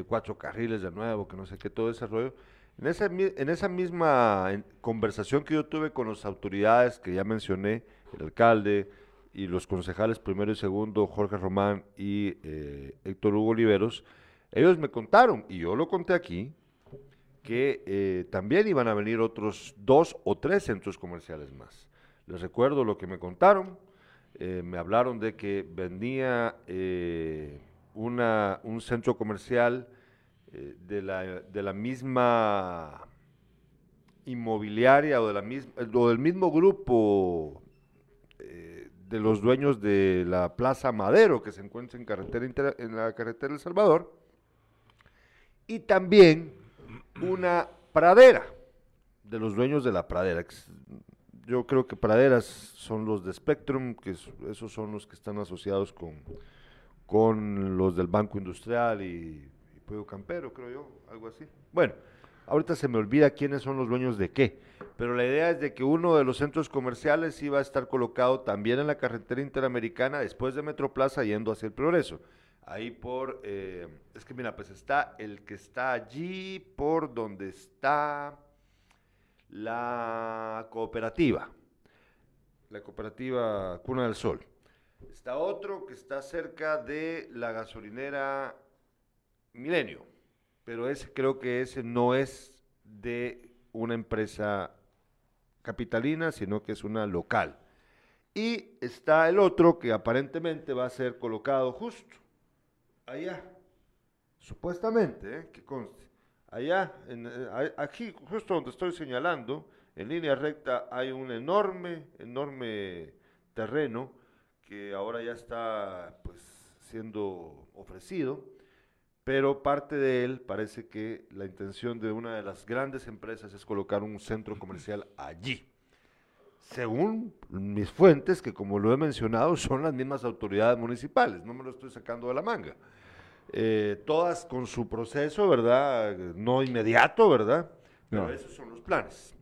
cuatro carriles de nuevo, que no sé qué, todo ese rollo, en esa, en esa misma conversación que yo tuve con las autoridades que ya mencioné, el alcalde y los concejales primero y segundo, Jorge Román y eh, Héctor Hugo Oliveros, ellos me contaron, y yo lo conté aquí, que eh, también iban a venir otros dos o tres centros comerciales más. Les recuerdo lo que me contaron, eh, me hablaron de que venía una, un centro comercial de, la, de la misma inmobiliaria o, de la o del mismo grupo de los dueños de la Plaza Madero que se encuentra en, carretera en la carretera El Salvador y también una pradera de los dueños de la pradera. Yo creo que praderas son los de Spectrum, que esos son los que están asociados con, con los del Banco Industrial y, y Pueblo Campero, creo yo, algo así. Bueno, Ahorita se me olvida quiénes son los dueños de qué, pero la idea es de que uno de los centros comerciales iba a estar colocado también en la carretera interamericana después de Metroplaza yendo hacia el Progreso. Ahí por, eh, es que mira, pues está el que está allí por donde está la cooperativa, la cooperativa Cuna del Sol. Está otro que está cerca de la gasolinera Milenio pero ese creo que ese no es de una empresa capitalina, sino que es una local. Y está el otro que aparentemente va a ser colocado justo allá, supuestamente, ¿eh? que conste. Allá, eh, aquí, justo donde estoy señalando, en línea recta hay un enorme, enorme terreno que ahora ya está pues siendo ofrecido pero parte de él parece que la intención de una de las grandes empresas es colocar un centro comercial allí. Según mis fuentes, que como lo he mencionado, son las mismas autoridades municipales, no me lo estoy sacando de la manga. Eh, todas con su proceso, ¿verdad? No inmediato, ¿verdad? Pero esos son los planes.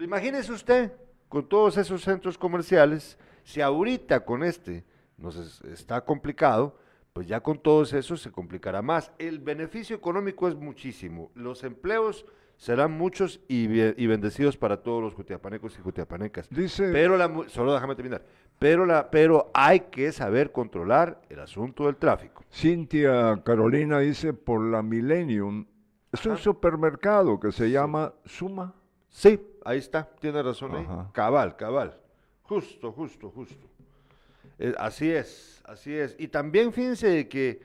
imagínese usted, con todos esos centros comerciales, si ahorita con este nos está complicado, pues ya con todos esos se complicará más. El beneficio económico es muchísimo. Los empleos serán muchos y, bendecidos para todos los jutiapanecos y jutiapanecas. Dice, pero la, solo déjame terminar. Pero, la, pero hay que saber controlar el asunto del tráfico. Cintia Carolina dice por la Millennium. Es un supermercado que se llama Suma. Sí, ahí está, tiene razón ahí. Cabal, cabal. Justo, justo, justo. Eh, así es, así es. Y también fíjense que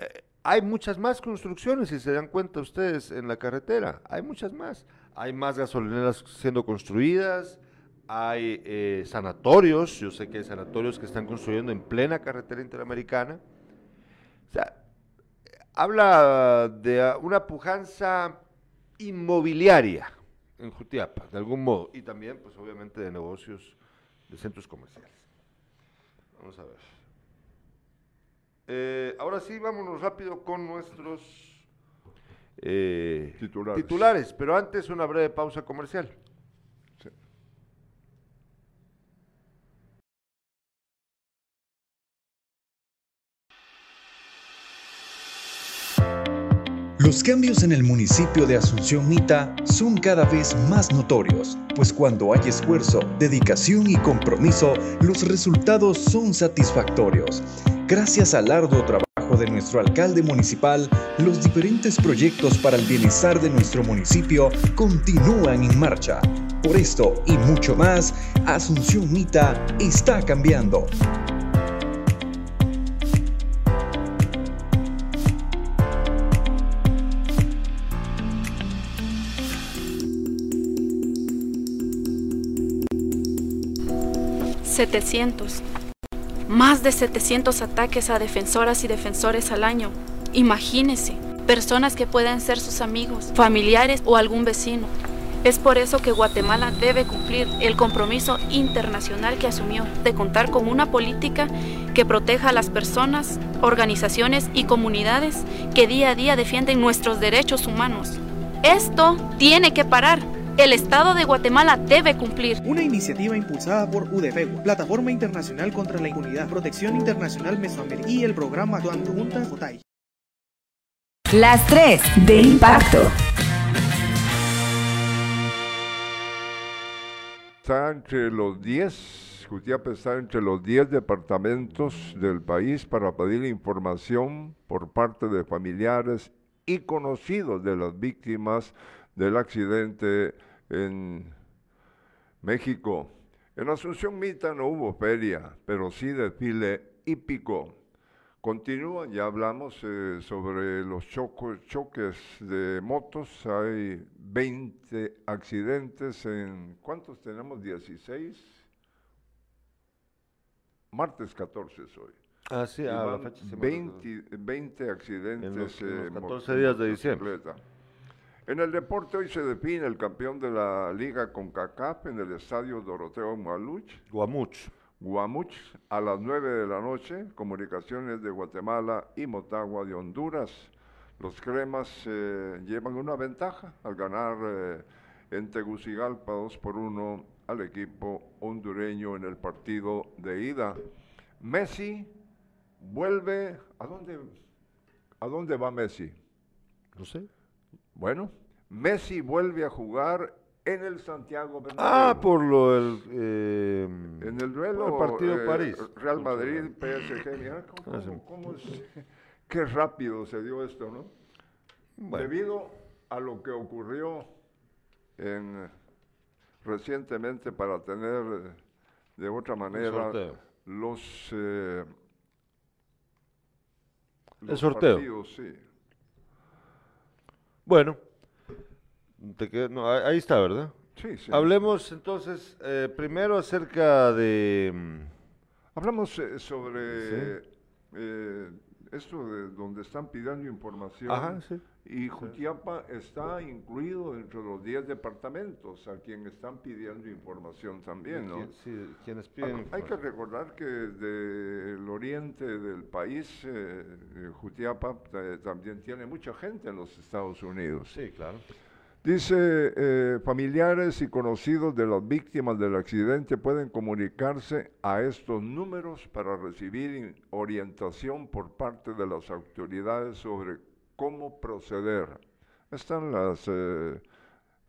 eh, hay muchas más construcciones, si se dan cuenta ustedes, en la carretera. Hay muchas más. Hay más gasolineras siendo construidas, hay eh, sanatorios, yo sé que hay sanatorios que están construyendo en plena carretera interamericana. O sea, habla de una pujanza inmobiliaria en Jutiapa, de algún modo, y también, pues obviamente, de negocios de centros comerciales. Vamos a ver. Eh, ahora sí, vámonos rápido con nuestros eh, titulares. titulares, pero antes una breve pausa comercial. Los cambios en el municipio de Asunción Mita son cada vez más notorios, pues cuando hay esfuerzo, dedicación y compromiso, los resultados son satisfactorios. Gracias al arduo trabajo de nuestro alcalde municipal, los diferentes proyectos para el bienestar de nuestro municipio continúan en marcha. Por esto y mucho más, Asunción Mita está cambiando. 700. Más de 700 ataques a defensoras y defensores al año. Imagínese, personas que pueden ser sus amigos, familiares o algún vecino. Es por eso que Guatemala debe cumplir el compromiso internacional que asumió de contar con una política que proteja a las personas, organizaciones y comunidades que día a día defienden nuestros derechos humanos. Esto tiene que parar el Estado de Guatemala debe cumplir. Una iniciativa impulsada por UDFEGUA, Plataforma Internacional contra la Impunidad, Protección Internacional Mesoamericana y el programa Actuando Juntas. Las tres de impacto. Está entre los 10 pues Jutiapa está entre los 10 departamentos del país para pedir información por parte de familiares y conocidos de las víctimas del accidente en México. En Asunción Mita no hubo feria, pero sí desfile hípico. Continúa, ya hablamos eh, sobre los choco- choques de motos. Hay 20 accidentes en... ¿Cuántos tenemos? 16. Martes 14 es hoy. Ah, sí, Y ah, la fecha se me 20, 20 accidentes En los- en los mo- 14 días de diciembre. En el deporte hoy se define el campeón de la liga con CACAP en el estadio Doroteo Maluch, Guamuch. Guamuch, a las 9 de la noche, comunicaciones de Guatemala y Motagua de Honduras. Los cremas eh, llevan una ventaja al ganar eh, en Tegucigalpa 2 por 1 al equipo hondureño en el partido de ida. Messi vuelve. ¿A dónde, ¿A dónde va Messi? No sé. Bueno, Messi vuelve a jugar en el Santiago Bernabéu. Ah, por lo del... eh, En el duelo el partido eh, París. Real Madrid, PSG, mira cómo, Ah, cómo- cómo es- qué rápido se dio esto, ¿no? Bueno. Debido a lo que ocurrió en, recientemente para tener eh, de otra manera los, eh, los sorteo. partidos, sí. Bueno. Te no, ahí ahí está, ¿verdad? Sí, sí. Hablemos entonces eh, primero acerca de... mm, Hablamos eh, sobre eh, esto de donde están pidiendo información. Ajá, sí. Y Jutiapa está incluido entre los 10 departamentos a quien están pidiendo información también, ¿no? qui- sí, quienes Ah, piden... Hay que recordar que del oriente del país, eh, eh, Jutiapa eh, también tiene mucha gente en los Estados Unidos. Sí, claro. Dice, eh, familiares y conocidos de las víctimas del accidente pueden comunicarse a estos números para recibir orientación por parte de las autoridades sobre cómo proceder. Están las eh,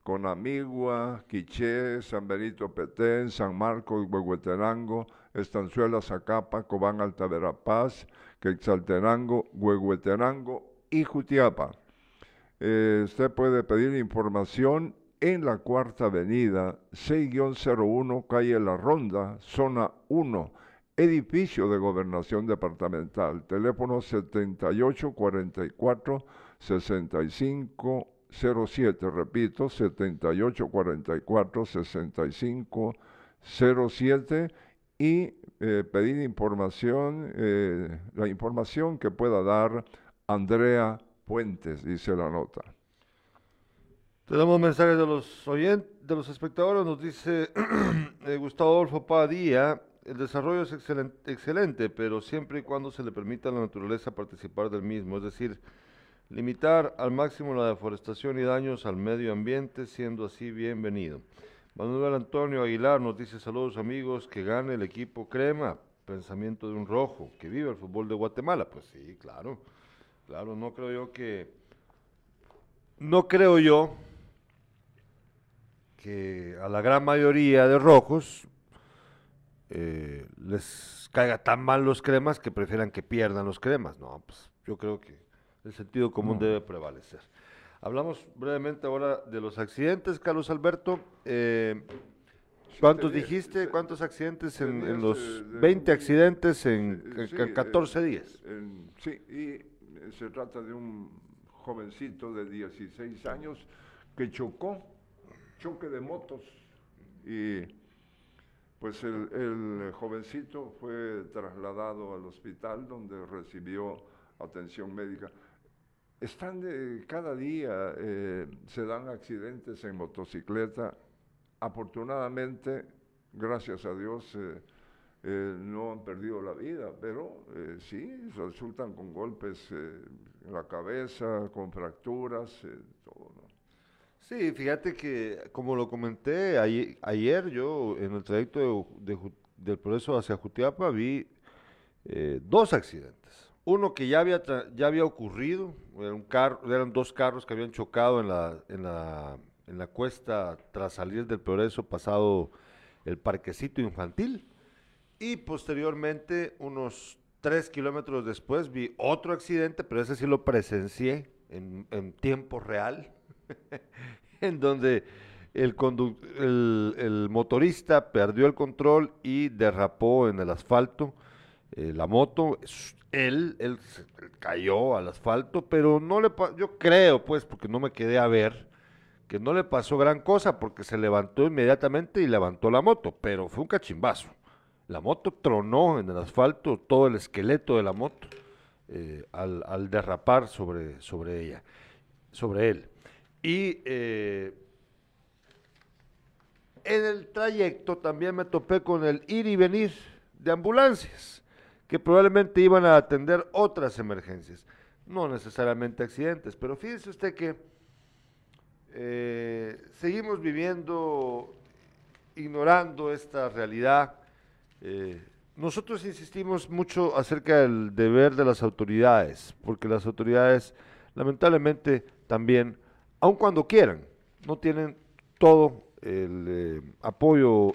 Conamigua, Quiché, San Benito Petén, San Marcos, Huehuetenango, Estanzuela, Zacapa, Cobán, Alta Verapaz, Quetzaltenango, Huehuetenango y Jutiapa. Eh, usted puede pedir información en la Cuarta Avenida, 6-01, calle La Ronda, zona 1, edificio de Gobernación Departamental. Teléfono 7844 6507. Repito, 7844 6507 y eh, pedir información, eh, la información que pueda dar Andrea Puentes, dice la nota. Tenemos mensajes de los oyentes, de los espectadores, nos dice eh, Gustavo Adolfo Padilla, el desarrollo es excelente, excelente, pero siempre y cuando se le permita a la naturaleza participar del mismo, es decir, limitar al máximo la deforestación y daños al medio ambiente, siendo así bienvenido. Manuel Antonio Aguilar nos dice saludos amigos, que gane el equipo crema, pensamiento de un rojo, que viva el fútbol de Guatemala. Pues sí, claro, claro, no creo yo que, no creo yo que a la gran mayoría de rojos eh, les caiga tan mal los cremas que prefieran que pierdan los cremas. No, pues yo creo que el sentido común debe prevalecer. Hablamos brevemente ahora de los accidentes, Carlos Alberto. eh, ¿Cuántos dijiste? ¿Cuántos accidentes en, los de- de- 20 accidentes en, Eh, en sí, ca- eh, 14 días? en- sí, y eh, se trata de un jovencito de 16 años que chocó, choque de motos, y pues el, jovencito fue trasladado al hospital donde recibió atención médica. Están de, cada día eh, se dan accidentes en motocicleta. Afortunadamente, gracias a Dios, eh, eh, no han perdido la vida, pero eh, sí, resultan con golpes eh, en la cabeza, con fracturas, eh, todo. Sí, fíjate que, como lo comenté ayer, yo en el trayecto de, de del progreso hacia Jutiapa vi eh, dos accidentes. Uno que ya había, ya había ocurrido, eran dos carros que habían chocado en la, en, la, en la cuesta tras salir del progreso pasado el parquecito infantil. Y posteriormente, unos tres kilómetros después, vi otro accidente, pero ese sí lo presencié en, en tiempo real, en donde el, el, el, motorista perdió el control y derrapó en el asfalto eh, la moto. Él, él, cayó al asfalto, pero no le yo creo, pues, porque no me quedé a ver, que no le pasó gran cosa porque se levantó inmediatamente y levantó la moto, pero fue un cachimbazo. La moto tronó en el asfalto todo el esqueleto de la moto eh, al, al, derrapar sobre, sobre ella, sobre él. Y eh, en el trayecto también me topé con el ir y venir de ambulancias, que probablemente iban a atender otras emergencias, no necesariamente accidentes, pero fíjese usted que eh, seguimos viviendo, ignorando esta realidad. Eh, nosotros insistimos mucho acerca del deber de las autoridades, porque las autoridades lamentablemente también, aun cuando quieran, no tienen todo el eh, apoyo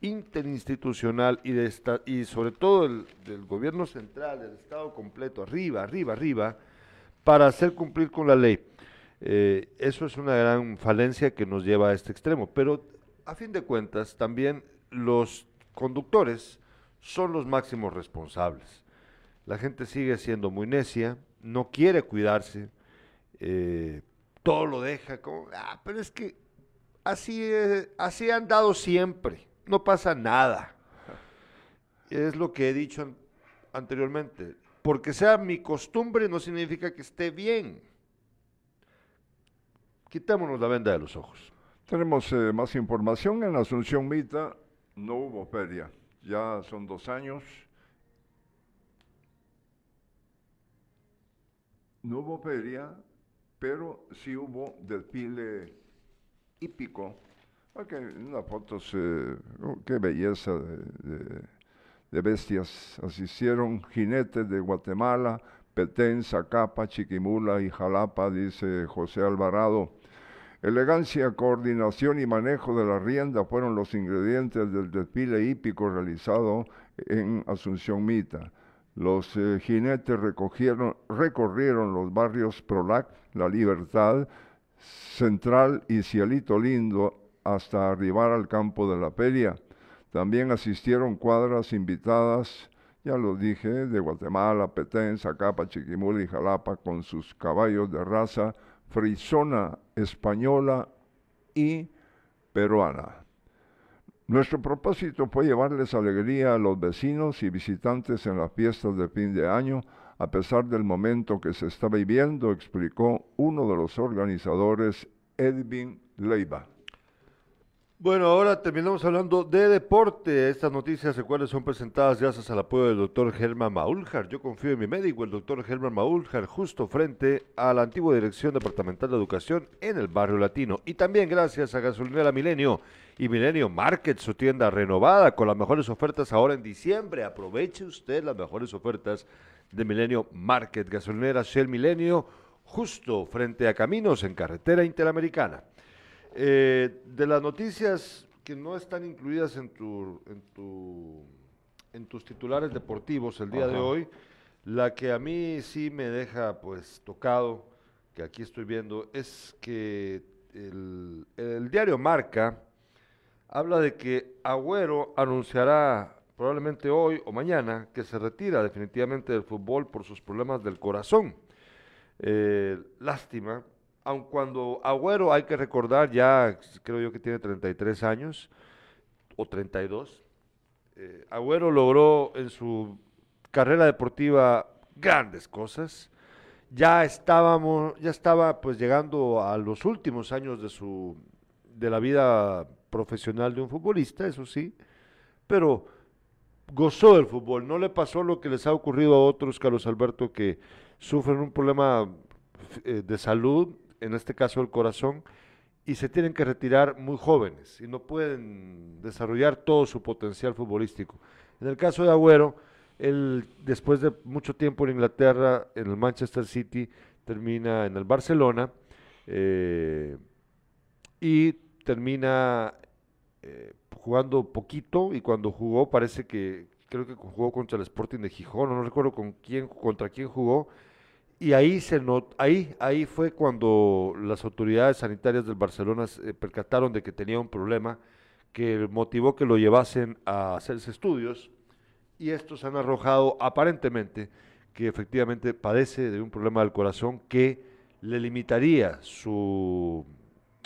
interinstitucional y, sobre todo el, del gobierno central, del Estado completo, arriba, arriba, arriba, para hacer cumplir con la ley. Eh, eso es una gran falencia que nos lleva a este extremo. Pero a fin de cuentas, también los conductores son los máximos responsables. La gente sigue siendo muy necia, no quiere cuidarse, eh, todo lo deja como, ah, pero es que así, así han dado siempre, no pasa nada. Es lo que he dicho anteriormente. Porque sea mi costumbre no significa que esté bien. Quitémonos la venda de los ojos. Tenemos eh, más información. En Asunción Mita no hubo feria. Ya son dos años. No hubo feria, pero sí hubo desfile hípico. Ok, una foto, oh, qué belleza de, de, bestias. Asistieron jinetes de Guatemala, Petén, Zacapa, Chiquimula y Jalapa, dice José Alvarado. Elegancia, coordinación y manejo de la rienda fueron los ingredientes del desfile hípico realizado en Asunción Mita. Los eh, jinetes recorrieron los barrios Prolac, La Libertad, Central y Cielito Lindo hasta arribar al campo de la feria. También asistieron cuadras invitadas, ya lo dije, de Guatemala, Petén, Zacapa, Chiquimula y Jalapa con sus caballos de raza frisona, española y peruana. Nuestro propósito fue llevarles alegría a los vecinos y visitantes en las fiestas de fin de año, a pesar del momento que se está viviendo, explicó uno de los organizadores, Edwin Leiva. Bueno, ahora terminamos hablando de deporte. Estas noticias y cuales son presentadas gracias al apoyo del doctor Germán Maúljar. Yo confío en mi médico, el doctor Germán Maúljar, justo frente a la antigua Dirección Departamental de Educación en el barrio latino. Y también gracias a Gasolinera Milenio y Milenio Market, su tienda renovada con las mejores ofertas ahora en diciembre. Aproveche usted las mejores ofertas de Milenio Market, gasolinera Shell Milenio, justo frente a Caminos en carretera interamericana. Eh, de las noticias que no están incluidas en, tu, en, tu, en tus titulares deportivos el día de hoy, la que a mí sí me deja pues tocado, que aquí estoy viendo, es que el, el diario Marca habla de que Agüero anunciará probablemente hoy o mañana, que se retira definitivamente del fútbol por sus problemas del corazón. Eh, lástima, aun cuando Agüero hay que recordar, ya creo yo que tiene 33 años o 32. Eh, Agüero logró en su carrera deportiva grandes cosas. Ya estábamos, ya estaba pues llegando a los últimos años de su de la vida profesional de un futbolista, eso sí, pero gozó del fútbol. No le pasó lo que les ha ocurrido a otros, Carlos Alberto, que sufren un problema eh, de salud, en este caso el corazón, y se tienen que retirar muy jóvenes y no pueden desarrollar todo su potencial futbolístico. En el caso de Agüero, él después de mucho tiempo en Inglaterra, en el Manchester City, termina en el Barcelona eh, y termina eh, jugando poquito y cuando jugó parece que, creo que jugó contra el Sporting de Gijón, no recuerdo con quién, contra quién jugó, y ahí se not, ahí, ahí fue cuando las autoridades sanitarias del Barcelona se percataron de que tenía un problema que motivó que lo llevasen a hacerse estudios y estos han arrojado aparentemente que efectivamente padece de un problema del corazón que le limitaría su,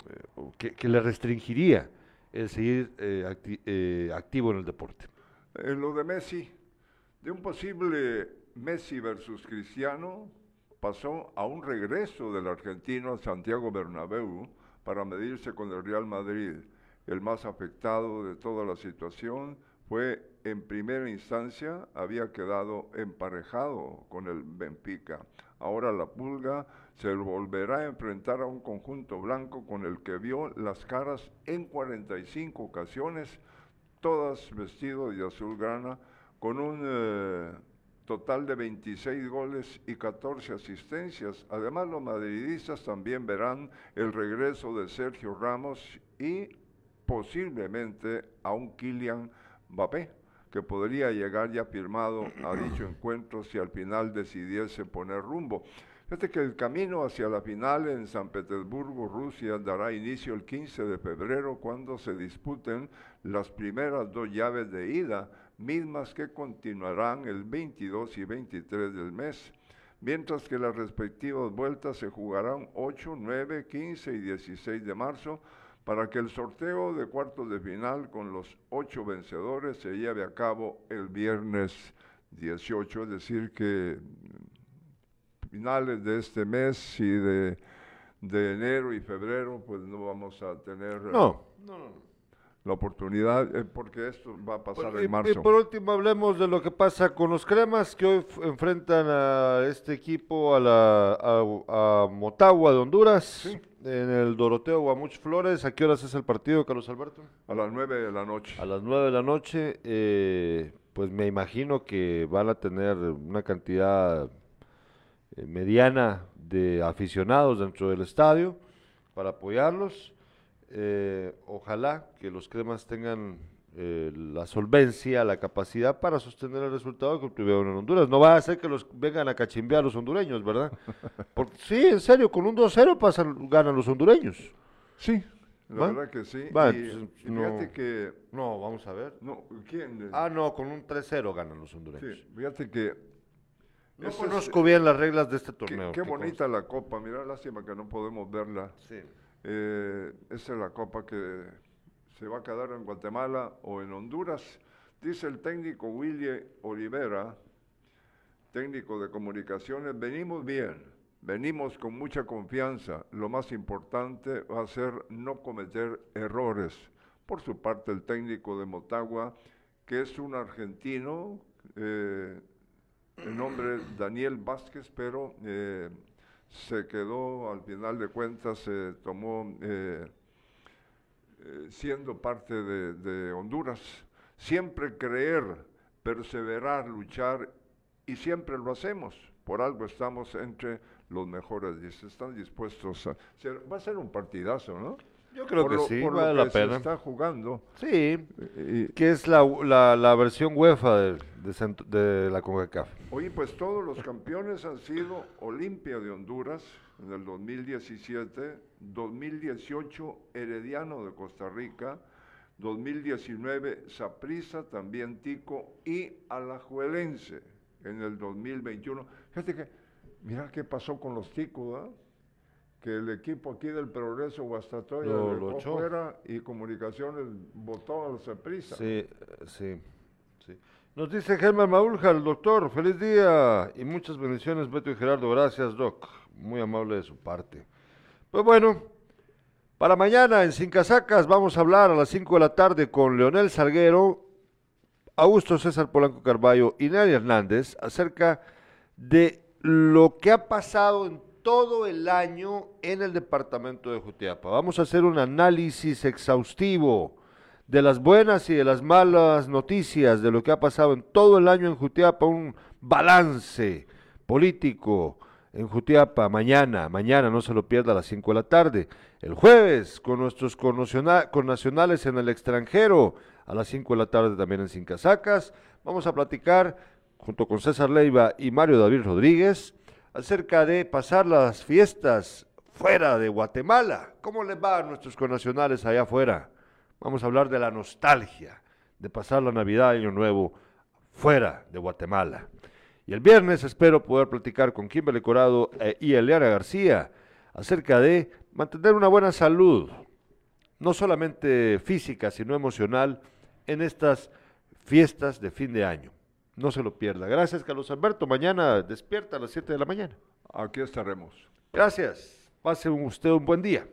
eh, que, le restringiría el seguir eh, eh, activo en el deporte. En lo de Messi, de un posible Messi versus Cristiano, pasó a un regreso del argentino a Santiago Bernabéu para medirse con el Real Madrid. El más afectado de toda la situación fue en primera instancia, había quedado emparejado con el Benfica. Ahora la pulga se volverá a enfrentar a un conjunto blanco con el que vio las caras en 45 ocasiones, todas vestidos de azul grana, con un eh, total de 26 goles y 14 asistencias. Además, los madridistas también verán el regreso de Sergio Ramos y posiblemente a un Kylian Mbappé, que podría llegar ya firmado a dicho encuentro si al final decidiese poner rumbo. Fíjate que el camino hacia la final en San Petersburgo, Rusia, dará inicio el 15 de febrero cuando se disputen las primeras dos llaves de ida, mismas que continuarán el 22 y 23 del mes, mientras que las respectivas vueltas se jugarán 8, 9, 15 y 16 de marzo para que el sorteo de cuartos de final con los ocho vencedores se lleve a cabo el viernes 18, es decir que finales de este mes y de, enero y febrero, pues no vamos a tener no, la oportunidad, eh, porque esto va a pasar en marzo. Y por último, hablemos de lo que pasa con los cremas que hoy enfrentan a este equipo, a, la, a, Motagua de Honduras. En el Doroteo Guamuch Flores, ¿a qué horas es el partido, Carlos Alberto? A las nueve de la noche. A las nueve de la noche, eh, pues me imagino que van a tener una cantidad eh, mediana de aficionados dentro del estadio para apoyarlos. Eh, ojalá que los cremas tengan eh, la solvencia, la capacidad para sostener el resultado que obtuvieron en Honduras. No va a ser que los vengan a cachimbear los hondureños, ¿verdad? Porque, sí, en serio, con un 2-0 pasan, ganan los hondureños. Sí, la verdad que sí. y, no, que... No, vamos a ver. No, ¿quién? Ah, no, con un 3-0 ganan los hondureños. Sí, fíjate que no conozco bien las reglas de este torneo. Qué, bonita la copa, mira, lástima que no podemos verla. Sí. Eh, esa es la copa que se va a quedar en Guatemala o en Honduras. Dice el técnico Willy Olivera, técnico de comunicaciones, venimos bien, venimos con mucha confianza. Lo más importante va a ser no cometer errores. Por su parte, el técnico de Motagua, que es un argentino, eh, el nombre Daniel Vázquez, pero eh, se quedó, al final de cuentas, se tomó eh, eh, siendo parte de, Honduras. Siempre creer, perseverar, luchar, y siempre lo hacemos. Por algo estamos entre los mejores. Y están dispuestos a... va a ser un partidazo, ¿no? Yo creo que sí, vale la pena. Se está jugando. Sí, que es la, la, versión UEFA de, de, la CONCACAF. Oye, pues todos los campeones han sido Olimpia de Honduras en el 2017, 2018 Herediano de Costa Rica, 2019 Saprissa, también Tico y Alajuelense en el 2021. Fíjate que, mira qué pasó con los Ticos, ¿ah? Que el equipo aquí del Progreso Guastatoya lo, lo fuera y Comunicaciones votó a los prisa. Sí, sí, sí. Nos dice Germán Maulja, el doctor, feliz día y muchas bendiciones, Beto y Gerardo. Gracias, Doc. Muy amable de su parte. Pues bueno, para mañana en Sin Casacas vamos a hablar a las 5 de la tarde con Leonel Salguero, Augusto César Polanco Carballo y Nelly Hernández acerca de lo que ha pasado en todo el año en el departamento de Jutiapa. Vamos a hacer un análisis exhaustivo de las buenas y de las malas noticias de lo que ha pasado en todo el año en Jutiapa, un balance político en Jutiapa mañana, mañana no se lo pierda a las 5 de la tarde. El jueves con nuestros connacionales en el extranjero, a las 5 de la tarde también en Sin Casacas, vamos a platicar junto con César Leiva y Mario David Rodríguez acerca de pasar las fiestas fuera de Guatemala. ¿Cómo les va a nuestros connacionales allá afuera? Vamos a hablar de la nostalgia de pasar la Navidad y Año Nuevo fuera de Guatemala. Y el viernes espero poder platicar con Kimberly Corado eh, y Eliana García acerca de mantener una buena salud, no solamente física, sino emocional, en estas fiestas de fin de año. No se lo pierda. Gracias, Carlos Alberto. Mañana despierta a las 7 de la mañana. Aquí estaremos. Gracias. Pase usted un buen día.